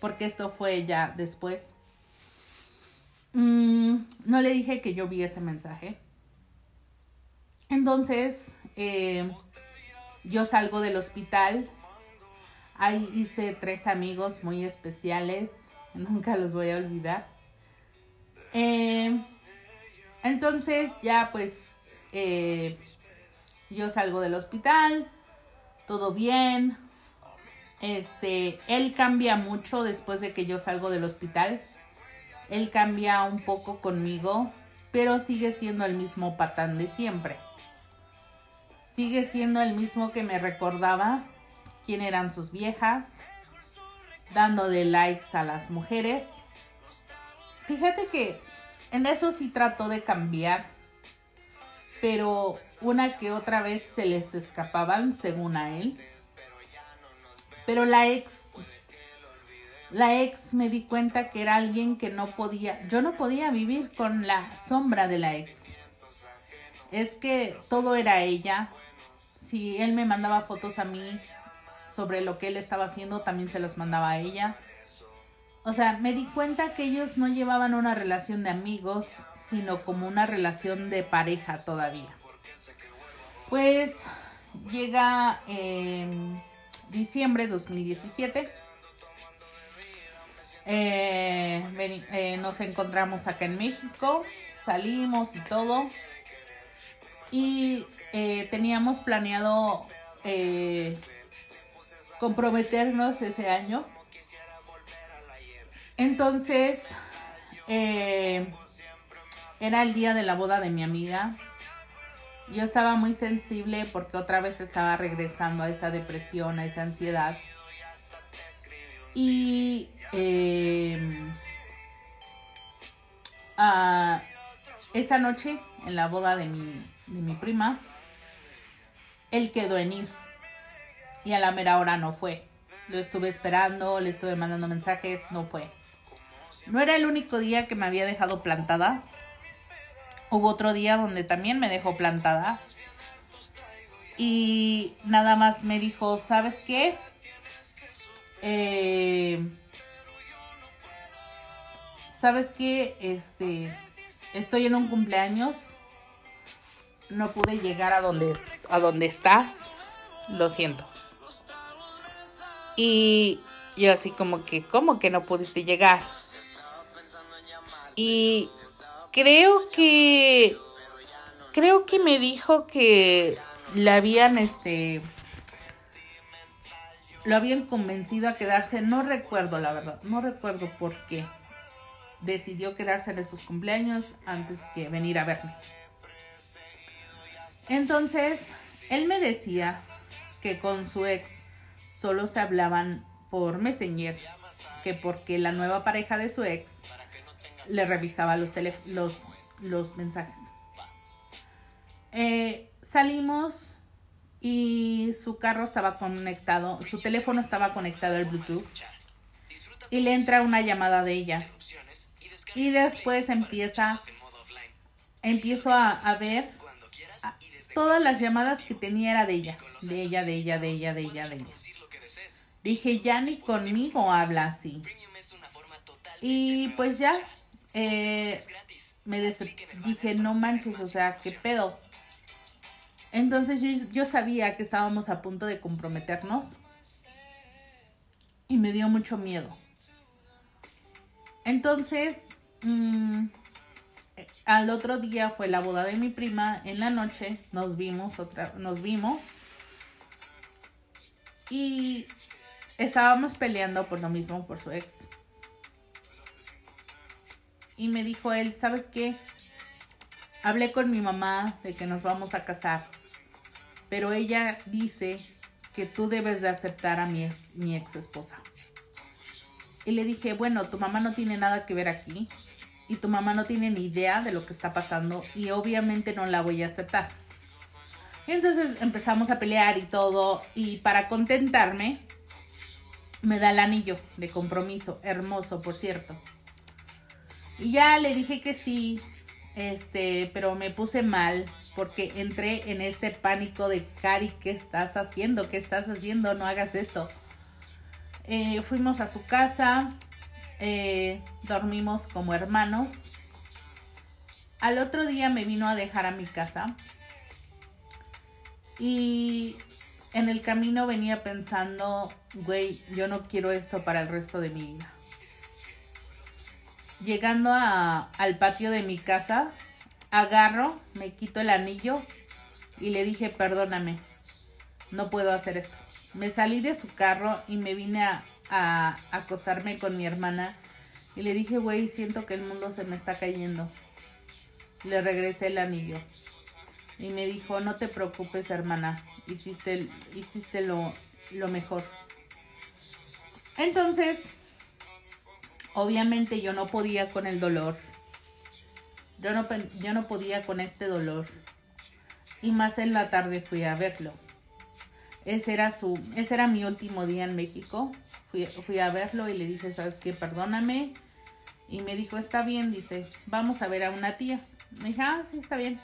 Porque esto fue ya después. Mm, no le dije que yo vi ese mensaje. Entonces, eh, yo salgo del hospital. Ahí hice tres amigos muy especiales. Nunca los voy a olvidar. Eh, entonces, ya pues, eh, yo salgo del hospital. Todo bien. Este, él cambia mucho después de que yo salgo del hospital. Él cambia un poco conmigo, pero sigue siendo el mismo patán de siempre sigue siendo el mismo que me recordaba quién eran sus viejas, dando de likes a las mujeres. Fíjate que en eso sí trató de cambiar, pero una que otra vez se les escapaban según a él. Pero la ex, la ex me di cuenta que era alguien que no podía, yo no podía vivir con la sombra de la ex. Es que todo era ella, si él me mandaba fotos a mí sobre lo que él estaba haciendo, también se los mandaba a ella. O sea, me di cuenta que ellos no llevaban una relación de amigos, sino como una relación de pareja todavía. Pues llega en diciembre de 2017. Eh, eh, nos encontramos acá en México, salimos y todo. Y eh, teníamos planeado eh, comprometernos ese año. Entonces, eh, era el día de la boda de mi amiga. Yo estaba muy sensible porque otra vez estaba regresando a esa depresión, a esa ansiedad. Y em, esa noche, en la boda de mi, de mi prima, él quedó en ir. Y a la mera hora no fue. Lo estuve esperando, le estuve mandando mensajes, no fue. No era el único día que me había dejado plantada. Hubo otro día donde también me dejó plantada. Y nada más me dijo, ¿sabes qué? Eh, ¿Sabes qué? Este, estoy en un cumpleaños. No pude llegar a donde, a donde estás. Lo siento. Y yo así como que, ¿cómo que no pudiste llegar? Y creo que creo que me dijo que le habían este lo habían convencido a quedarse, no recuerdo la verdad, no recuerdo por qué decidió quedarse en sus cumpleaños antes que venir a verme. Entonces, él me decía que con su ex solo se hablaban por Messenger, que porque la nueva pareja de su ex le revisaba los, mensajes. Eh, salimos y su carro estaba conectado, su teléfono estaba conectado al Bluetooth y le entra una llamada de ella. Y después empieza, empiezo a ver todas las llamadas que tenía era de ella, de ella, de ella, de ella, de ella, de ella. Dije, ya ni conmigo habla así. Y pues ya, eh, me dije, no manches, o sea, ¿qué pedo? Entonces yo, sabía que estábamos a punto de comprometernos y me dio mucho miedo. Entonces, mm, al otro día fue la boda de mi prima, en la noche nos vimos otra, nos vimos y estábamos peleando por lo mismo, por su ex y me dijo él, ¿sabes qué? Hablé con mi mamá de que nos vamos a casar, pero ella dice que tú debes de aceptar a mi ex, mi ex esposa. Y le dije, bueno, tu mamá no tiene nada que ver aquí y tu mamá no tiene ni idea de lo que está pasando y obviamente no la voy a aceptar. Entonces empezamos a pelear y todo y para contentarme me da el anillo de compromiso, hermoso por cierto. Y ya le dije que sí, este, pero me puse mal porque entré en este pánico de Cari, ¿qué estás haciendo? ¿Qué estás haciendo? No hagas esto. Eh, fuimos a su casa, eh, dormimos como hermanos. Al otro día me vino a dejar a mi casa y en el camino venía pensando, güey, yo no quiero esto para el resto de mi vida llegando a, al patio de mi casa, agarro, me quito el anillo y le dije, perdóname, no puedo hacer esto. Me salí de su carro y me vine a, a acostarme con mi hermana y le dije, güey, siento que el mundo se me está cayendo. Le regresé el anillo y me dijo, no te preocupes, hermana, hiciste, hiciste lo, lo mejor. Entonces, Obviamente yo no podía con el dolor. Yo no, yo no podía con este dolor. Y más en la tarde fui a verlo. Ese era, su, ese era mi último día en México. Fui, fui a verlo y le dije, ¿sabes qué? Perdóname. Y me dijo, está bien, dice, vamos a ver a una tía. Me dije, ah, sí, está bien.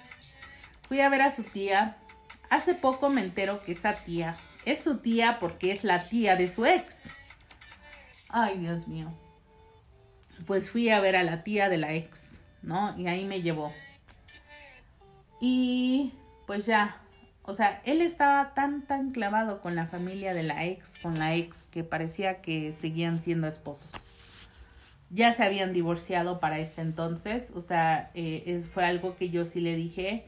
Fui a ver a su tía. Hace poco me entero que esa tía es su tía porque es la tía de su ex. Ay, Dios mío pues fui a ver a la tía de la ex, ¿no? Y ahí me llevó. Y pues ya, o sea, él estaba tan, tan clavado con la familia de la ex, con la ex, que parecía que seguían siendo esposos. Ya se habían divorciado para este entonces, o sea, eh, fue algo que yo sí le dije.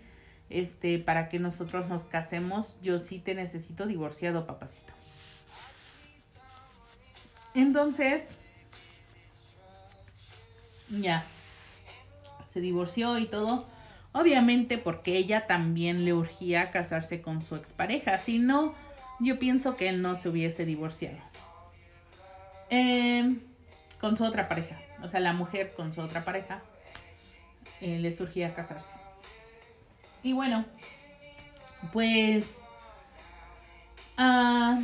este, para que nosotros nos casemos, yo sí te necesito divorciado, papacito. Entonces, ya, se divorció y todo. Obviamente porque ella también le urgía casarse con su expareja. Si no, yo pienso que él no se hubiese divorciado. Em, con su otra pareja. O sea, la mujer con su otra pareja. Eh, le surgía casarse. Y bueno, pues ah,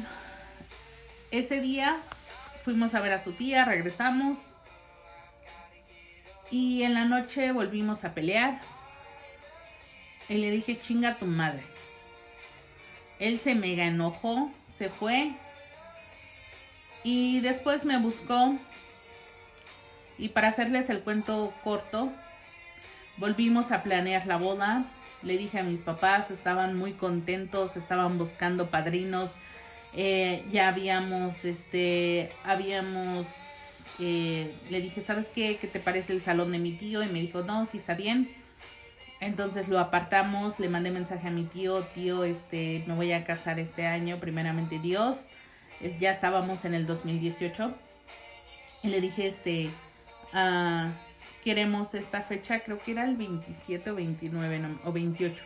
ese día fuimos a ver a su tía, regresamos y en la noche volvimos a pelear y le dije chinga tu madre. Él se mega enojó, se fue y después me buscó y para hacerles el cuento corto, volvimos a planear la boda le dije a mis papás, estaban muy contentos, estaban buscando padrinos, eh, ya habíamos, este, habíamos, eh, le dije, ¿sabes qué? ¿Qué te parece el salón de mi tío? Y me dijo, no, sí está bien. Entonces lo apartamos, le mandé mensaje a mi tío, tío, este, me voy a casar este año, primeramente Dios. Ya estábamos en el 2018. Y le dije, este, ah, queremos esta fecha, creo que era el 27 o 29 o 28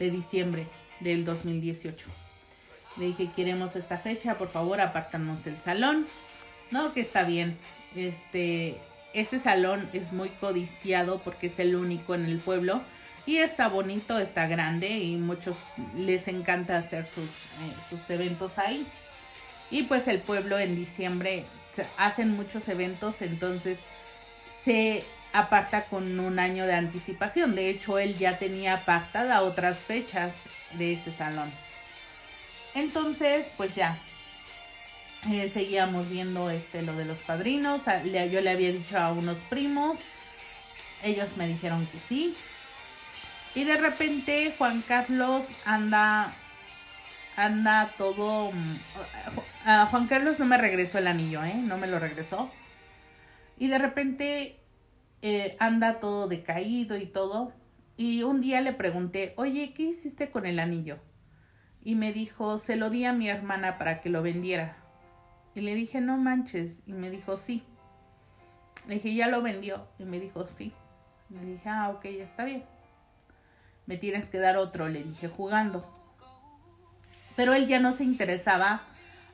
de diciembre del 2018. Le dije, queremos esta fecha, por favor, apártanos el salón. No, que está bien. Este, ese salón es muy codiciado porque es el único en el pueblo y está bonito, está grande y muchos les encanta hacer sus, eh, sus eventos ahí. Y pues el pueblo en diciembre hacen muchos eventos, entonces se aparta con un año de anticipación. De hecho, él ya tenía apartada otras fechas de ese salón. Entonces, pues ya, eh, seguíamos viendo este lo de los padrinos. Yo le había dicho a unos primos, ellos me dijeron que sí. Y de repente Juan Carlos anda anda todo mm, Juan Carlos no me regresó el anillo, ¿eh? No me lo regresó. Y de repente eh, anda todo decaído y todo. Y un día le pregunté, oye, ¿qué hiciste con el anillo? Y me dijo, se lo di a mi hermana para que lo vendiera. Y le dije, no manches. Y me dijo, sí. Le dije, ¿ya lo vendió? Y me dijo, sí. Le dije, ah, ok, ya está bien. Me tienes que dar otro, le dije, jugando. Pero él ya no se interesaba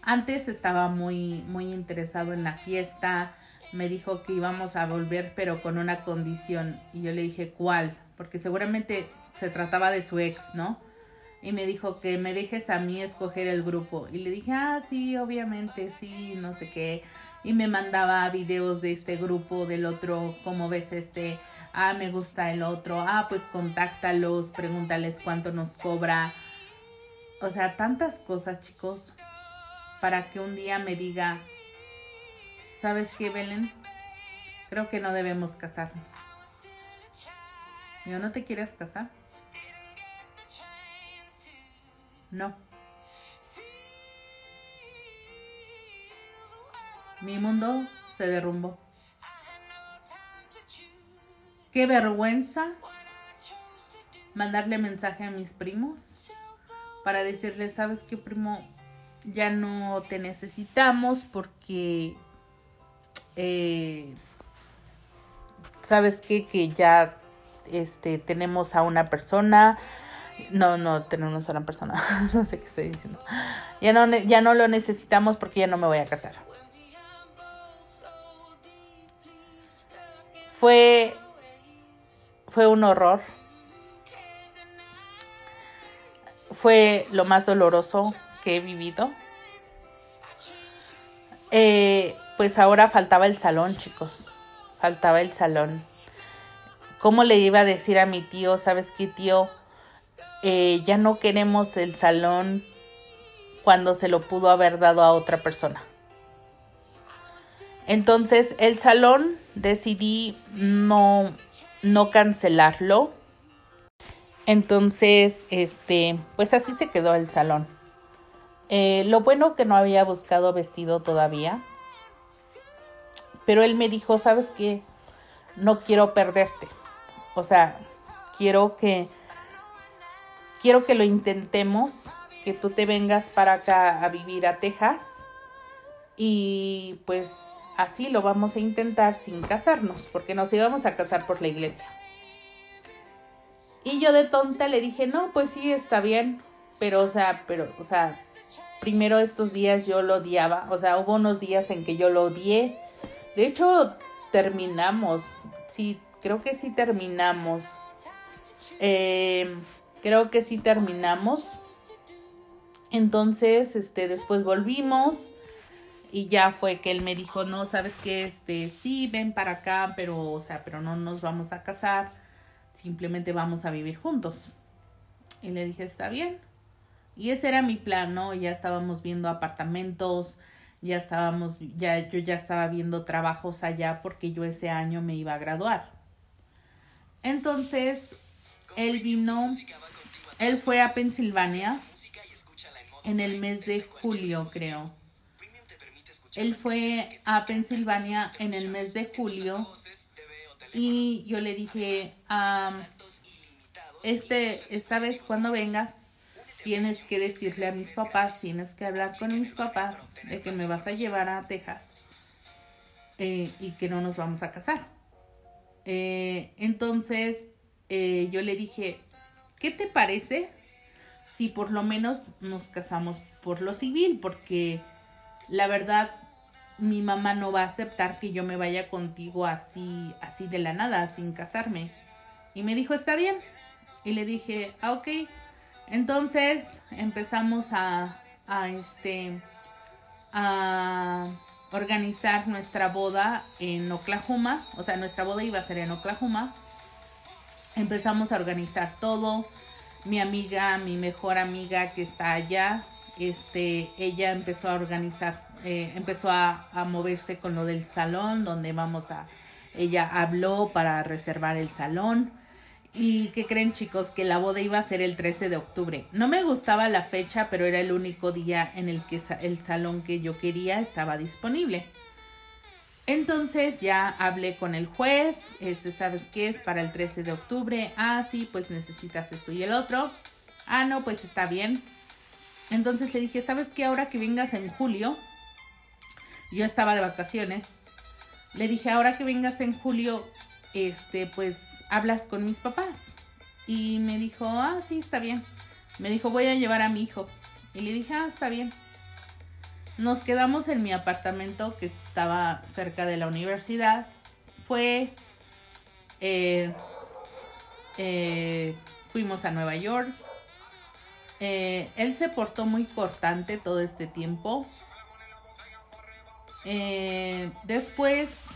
antes estaba muy, muy interesado en la fiesta, me dijo que íbamos a volver pero con una condición y yo le dije cuál, porque seguramente se trataba de su ex, ¿no? Y me dijo que me dejes a mí escoger el grupo y le dije, ah, sí, obviamente, sí, no sé qué. Y me mandaba videos de este grupo, del otro, cómo ves este, ah, me gusta el otro, ah, pues contáctalos, pregúntales cuánto nos cobra. O sea, tantas cosas, chicos para que un día me diga, ¿sabes qué, Belén? Creo que no debemos casarnos. ¿Yo no te quieres casar? No. Mi mundo se derrumbó. Qué vergüenza mandarle mensaje a mis primos para decirles, ¿sabes qué, primo? ya no te necesitamos porque eh, sabes qué que ya este tenemos a una persona no no tenemos a una persona no sé qué estoy diciendo ya no ya no lo necesitamos porque ya no me voy a casar fue fue un horror fue lo más doloroso que he vivido. Eh, pues ahora faltaba el salón, chicos. Faltaba el salón. ¿Cómo le iba a decir a mi tío, sabes qué tío? Eh, ya no queremos el salón cuando se lo pudo haber dado a otra persona. Entonces el salón decidí no, no cancelarlo. Entonces, este, pues así se quedó el salón. Eh, lo bueno que no había buscado vestido todavía. Pero él me dijo, ¿sabes qué? No quiero perderte. O sea, quiero que quiero que lo intentemos, que tú te vengas para acá a vivir a Texas y pues así lo vamos a intentar sin casarnos, porque nos íbamos a casar por la iglesia. Y yo de tonta le dije, no, pues sí, está bien, pero o sea, pero, o sea, primero estos días yo lo odiaba, o sea, hubo unos días en que yo lo odié. De hecho, terminamos, sí, creo que sí terminamos. Eh, creo que sí terminamos. Entonces, este, después volvimos y ya fue que él me dijo, no, sabes que, este, sí, ven para acá, pero, o sea, pero no nos vamos a casar, simplemente vamos a vivir juntos. Y le dije, está bien. Y ese era mi plan, ¿no? Ya estábamos viendo apartamentos, ya estábamos, ya yo ya estaba viendo trabajos allá porque yo ese año me iba a graduar. Entonces, él vino, él fue a Pensilvania en el mes de julio, creo. Él fue a Pensilvania en el mes de julio y yo le dije, este, esta vez cuando vengas, tienes que decirle a mis papás, tienes que hablar con mis papás de que me vas a llevar a Texas eh, y que no nos vamos a casar. Eh, entonces eh, yo le dije, ¿qué te parece si por lo menos nos casamos por lo civil? Porque la verdad mi mamá no va a aceptar que yo me vaya contigo así, así de la nada, sin casarme. Y me dijo, está bien. Y le dije, ah, ok. Entonces empezamos a, a, este, a organizar nuestra boda en Oklahoma. O sea, nuestra boda iba a ser en Oklahoma. Empezamos a organizar todo. Mi amiga, mi mejor amiga que está allá, este, ella empezó a organizar, eh, empezó a, a moverse con lo del salón, donde vamos a, ella habló para reservar el salón ¿Y qué creen chicos? Que la boda iba a ser el 13 de octubre. No me gustaba la fecha, pero era el único día en el que el salón que yo quería estaba disponible. Entonces ya hablé con el juez, este, ¿sabes qué es para el 13 de octubre? Ah, sí, pues necesitas esto y el otro. Ah, no, pues está bien. Entonces le dije, ¿sabes qué? Ahora que vengas en julio, yo estaba de vacaciones, le dije, ahora que vengas en julio, este, pues hablas con mis papás. Y me dijo, ah, sí, está bien. Me dijo, voy a llevar a mi hijo. Y le dije, ah, está bien. Nos quedamos en mi apartamento que estaba cerca de la universidad. Fue, eh, eh, fuimos a Nueva York. Eh, él se portó muy cortante todo este tiempo. después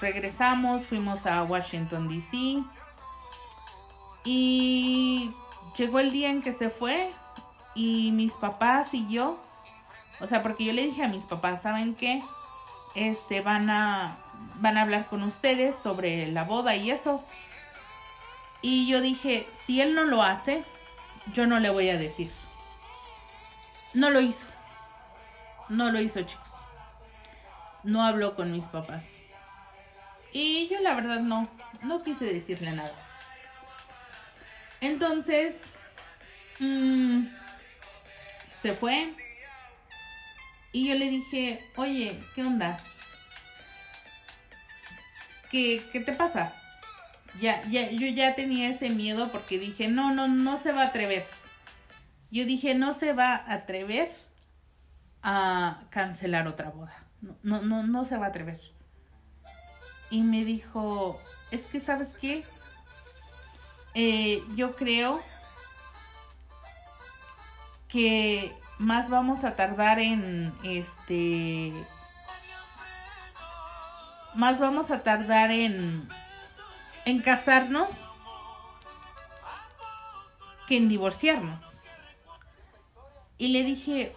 regresamos, fuimos a Washington, D.C. Y llegó el día en que se fue y mis papás y yo, o sea, porque yo le dije a mis papás, ¿saben qué? Este, van a, van a hablar con ustedes sobre la boda y eso. Y yo dije, si él no lo hace, yo no le voy a decir. No lo hizo. No lo hizo, chicos. No habló con mis papás. Y yo la verdad no, no quise decirle nada. Entonces, mmm, se fue. Y yo le dije, oye, ¿qué onda? ¿Qué, qué te pasa? Ya, ya, yo ya tenía ese miedo porque dije, no, no, no se va a atrever. Yo dije, no se va a atrever a cancelar otra boda. No, no, no, no se va a atrever y me dijo, es que sabes qué, eh, yo creo que más vamos a tardar en este más vamos a tardar en en casarnos que en divorciarnos. Y le dije,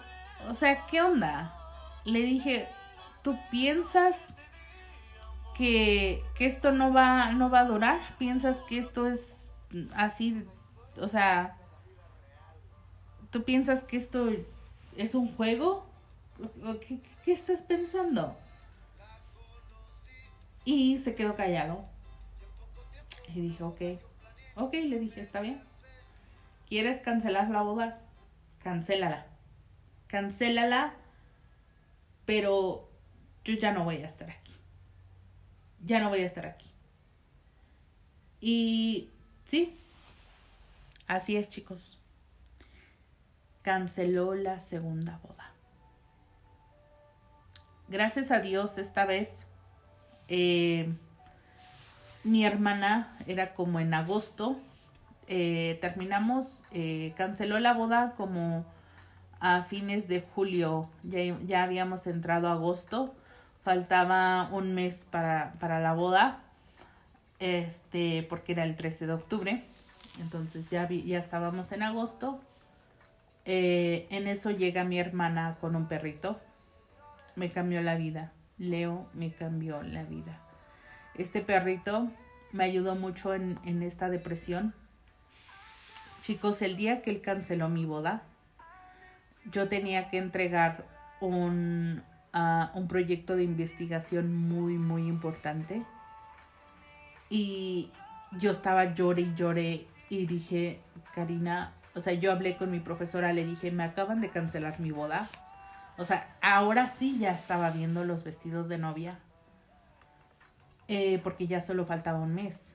o sea, ¿qué onda? Le dije, ¿tú piensas que, esto no va, no va a durar? ¿Piensas que esto es así? O sea, ¿tú piensas que esto es un juego? ¿Qué, qué estás pensando? Y se quedó callado. Y dije, ok, ok, le dije, está bien. ¿Quieres cancelar la boda? Cancélala. Cancélala, pero yo ya no voy a estar aquí. Ya no voy a estar aquí. Y sí, así es chicos. Canceló la segunda boda. Gracias a Dios esta vez eh, mi hermana era como en agosto. Eh, terminamos, eh, canceló la boda como a fines de julio. Ya, ya habíamos entrado a agosto. Faltaba un mes para, para la boda. Este, porque era el 13 de octubre. Entonces ya, ya estábamos en agosto. Eh, en eso llega mi hermana con un perrito. Me cambió la vida. Leo me cambió la vida. Este perrito me ayudó mucho en, en esta depresión. Chicos, el día que él canceló mi boda, yo tenía que entregar un, uh, un proyecto de investigación muy, muy importante. Y yo estaba llore y llore y dije, Karina, o sea, yo hablé con mi profesora, le dije, me acaban de cancelar mi boda. O sea, ahora sí ya estaba viendo los vestidos de novia. Eh, porque ya solo faltaba un mes.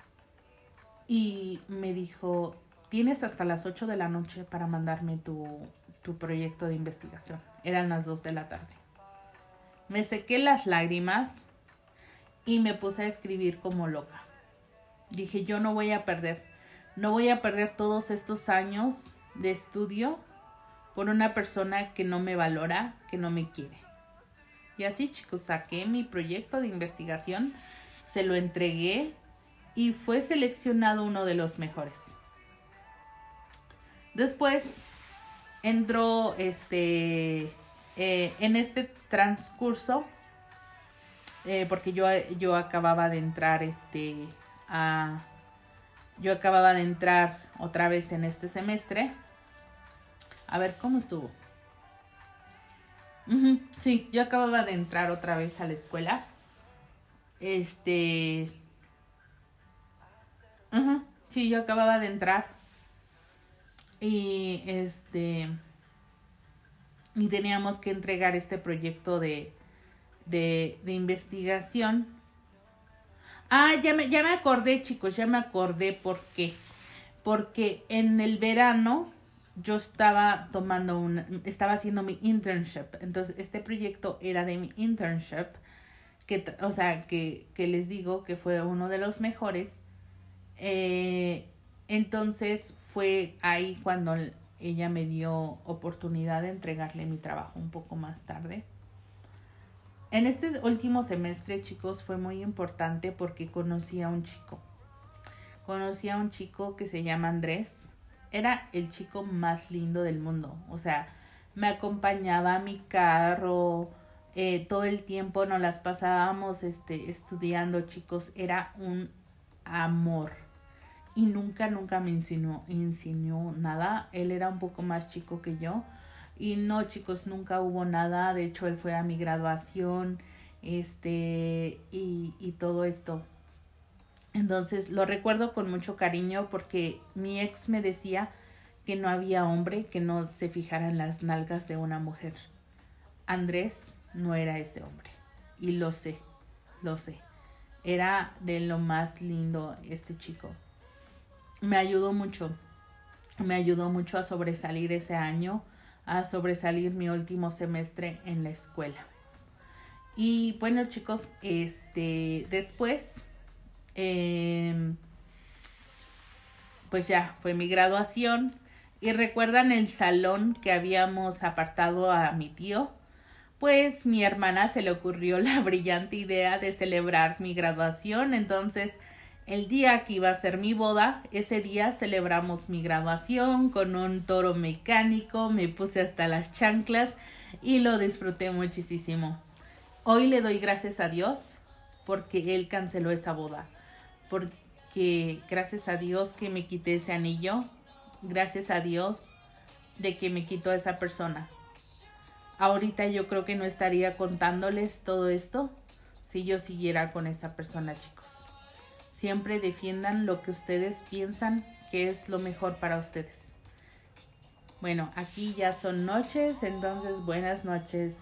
Y me dijo, tienes hasta las 8 de la noche para mandarme tu, tu proyecto de investigación. Eran las 2 de la tarde. Me sequé las lágrimas y me puse a escribir como loca. Dije, yo no voy a perder, no voy a perder todos estos años de estudio por una persona que no me valora, que no me quiere. Y así, chicos, saqué mi proyecto de investigación, se lo entregué y fue seleccionado uno de los mejores. Después entró este eh, en este transcurso eh, porque yo, yo acababa de entrar este a yo acababa de entrar otra vez en este semestre. A ver cómo estuvo sí yo acababa de entrar otra vez a la escuela. Este sí yo acababa de entrar. Y este y teníamos que entregar este proyecto de, de, de investigación. Ah, ya me, ya me acordé, chicos, ya me acordé por qué. Porque en el verano yo estaba tomando un, estaba haciendo mi internship. Entonces, este proyecto era de mi internship. Que, o sea, que, que les digo que fue uno de los mejores. Eh, entonces fue ahí cuando ella me dio oportunidad de entregarle mi trabajo un poco más tarde. En este último semestre, chicos, fue muy importante porque conocí a un chico. Conocí a un chico que se llama Andrés. Era el chico más lindo del mundo. O sea, me acompañaba a mi carro. Eh, todo el tiempo nos las pasábamos este, estudiando, chicos. Era un amor y nunca, nunca me insinuó, insinuó nada. Él era un poco más chico que yo. Y no, chicos, nunca hubo nada. De hecho, él fue a mi graduación. Este, y, y todo esto. Entonces, lo recuerdo con mucho cariño porque mi ex me decía que no había hombre que no se fijara en las nalgas de una mujer. Andrés no era ese hombre. Y lo sé, lo sé. Era de lo más lindo este chico me ayudó mucho. Me ayudó mucho a sobresalir ese año, a sobresalir mi último semestre en la escuela. Y bueno chicos, este después, em, pues ya fue mi graduación. Y recuerdan el salón que habíamos apartado a mi tío. Pues mi hermana se le ocurrió la brillante idea de celebrar mi graduación. Entonces el día que iba a ser mi boda, ese día celebramos mi graduación con un toro mecánico, me puse hasta las chanclas y lo disfruté muchísimo. Hoy le doy gracias a Dios porque Él canceló esa boda, porque gracias a Dios que me quité ese anillo, gracias a Dios de que me quitó esa persona. Ahorita yo creo que no estaría contándoles todo esto si yo siguiera con esa persona, chicos. Siempre defiendan lo que ustedes piensan que es lo mejor para ustedes. Bueno, aquí ya son noches, entonces buenas noches.